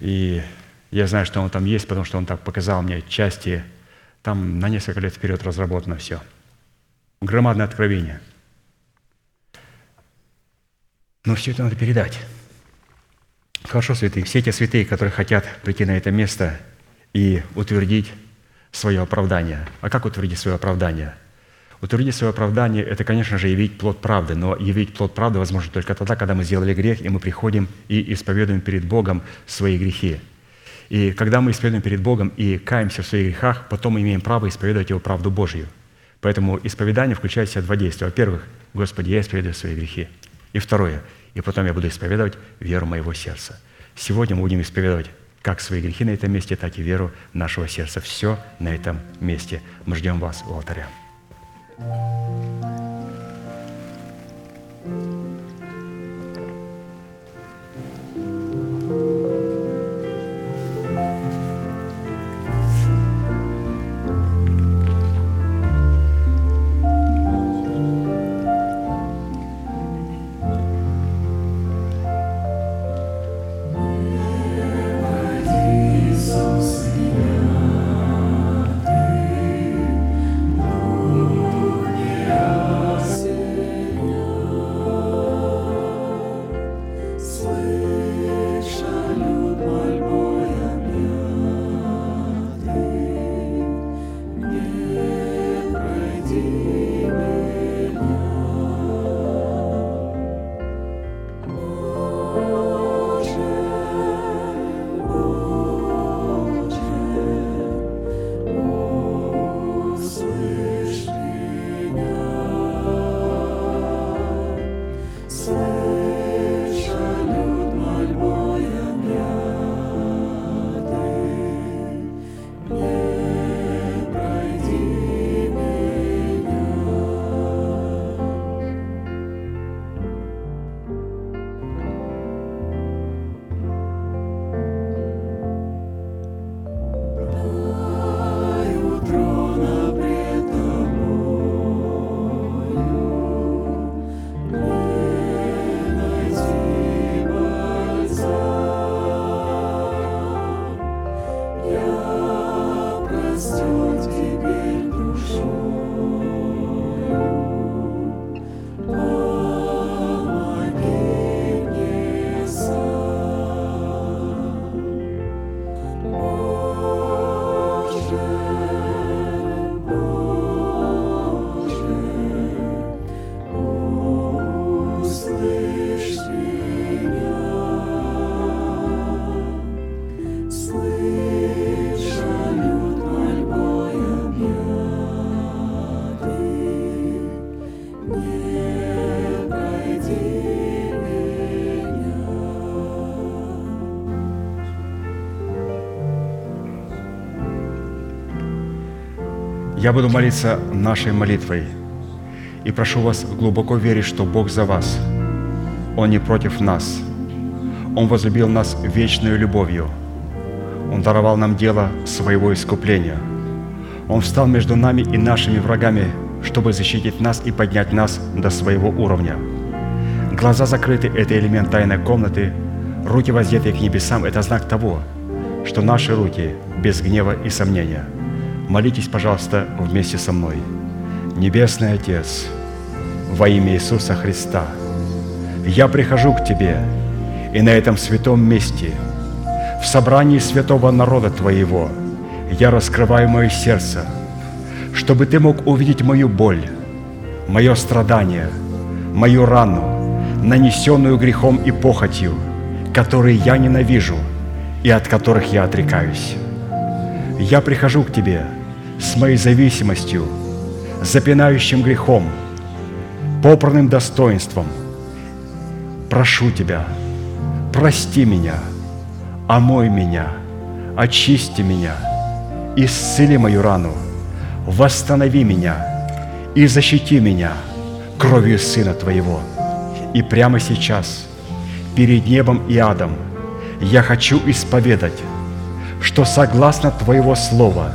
И я знаю, что Он там есть, потому что Он так показал мне части. Там на несколько лет вперед разработано все. Громадное откровение. Но все это надо передать. Хорошо, святые. Все те святые, которые хотят прийти на это место и утвердить свое оправдание. А как утвердить свое оправдание? Утвердить свое оправдание – это, конечно же, явить плод правды, но явить плод правды возможно только тогда, когда мы сделали грех, и мы приходим и исповедуем перед Богом свои грехи. И когда мы исповедуем перед Богом и каемся в своих грехах, потом мы имеем право исповедовать Его правду Божью. Поэтому исповедание включает в себя два действия. Во-первых, Господи, я исповедую свои грехи. И второе, и потом я буду исповедовать веру моего сердца. Сегодня мы будем исповедовать как свои грехи на этом месте, так и веру нашего сердца. Все на этом месте. Мы ждем вас у алтаря. Я буду молиться нашей молитвой и прошу вас глубоко верить, что Бог за вас. Он не против нас. Он возлюбил нас вечной любовью. Он даровал нам дело своего искупления. Он встал между нами и нашими врагами, чтобы защитить нас и поднять нас до своего уровня. Глаза закрыты – это элемент тайной комнаты, руки воздетые к небесам – это знак того, что наши руки без гнева и сомнения. Молитесь, пожалуйста, вместе со мной. Небесный Отец, во имя Иисуса Христа, я прихожу к Тебе, и на этом святом месте, в собрании святого народа Твоего, я раскрываю мое сердце, чтобы Ты мог увидеть мою боль, мое страдание, мою рану, нанесенную грехом и похотью, которые я ненавижу и от которых я отрекаюсь. Я прихожу к Тебе с моей зависимостью, запинающим грехом, попранным достоинством. Прошу Тебя, прости меня, омой меня, очисти меня, исцели мою рану, восстанови меня и защити меня кровью Сына Твоего. И прямо сейчас, перед небом и адом, я хочу исповедать, что согласно Твоего Слова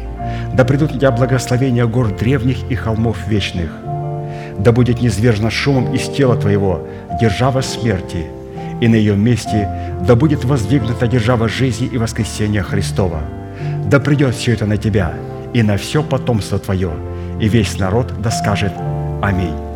Да придут тебя благословения гор древних и холмов вечных. Да будет низвержено шумом из тела твоего держава смерти, и на ее месте да будет воздвигнута держава жизни и воскресения Христова. Да придет все это на тебя и на все потомство твое, и весь народ да скажет Аминь.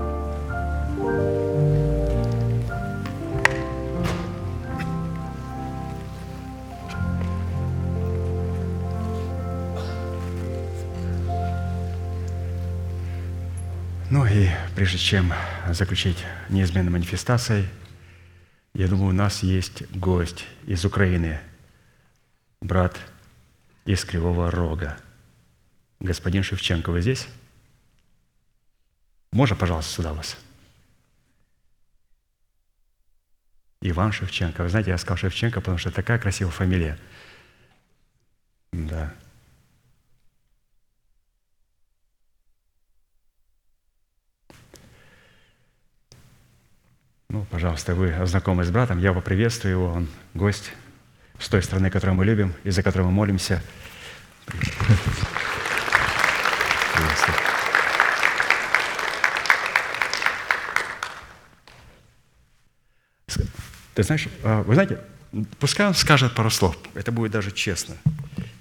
Прежде чем заключить неизменной манифестацией, я думаю, у нас есть гость из Украины, брат из Кривого Рога. Господин Шевченко, вы здесь? Можно, пожалуйста, сюда вас? Иван Шевченко. Вы знаете, я сказал Шевченко, потому что такая красивая фамилия. Да. Ну, пожалуйста, вы знакомы с братом, я его приветствую, его, он гость с той страны, которую мы любим и за которую мы молимся. Ты знаешь, а, вы знаете, пускай он скажет пару слов, это будет даже честно.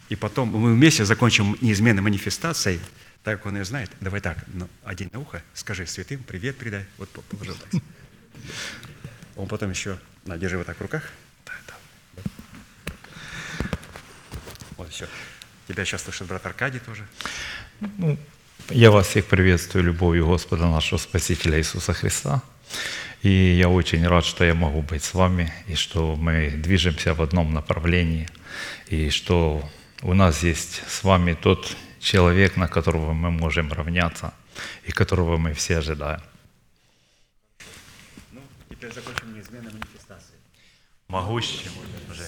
И потом мы вместе закончим неизменной манифестацией, так как он ее знает. Давай так, ну, одень на ухо, скажи святым, привет передай. Вот так. Он потом еще, на, держи вот так в руках. Да, да. Вот все. Тебя сейчас слышит брат Аркадий тоже. Ну, я вас всех приветствую любовью Господа нашего Спасителя Иисуса Христа. И я очень рад, что я могу быть с вами, и что мы движемся в одном направлении, и что у нас есть с вами тот человек, на которого мы можем равняться, и которого мы все ожидаем. Закончим неизменной манифестацией. Могущим же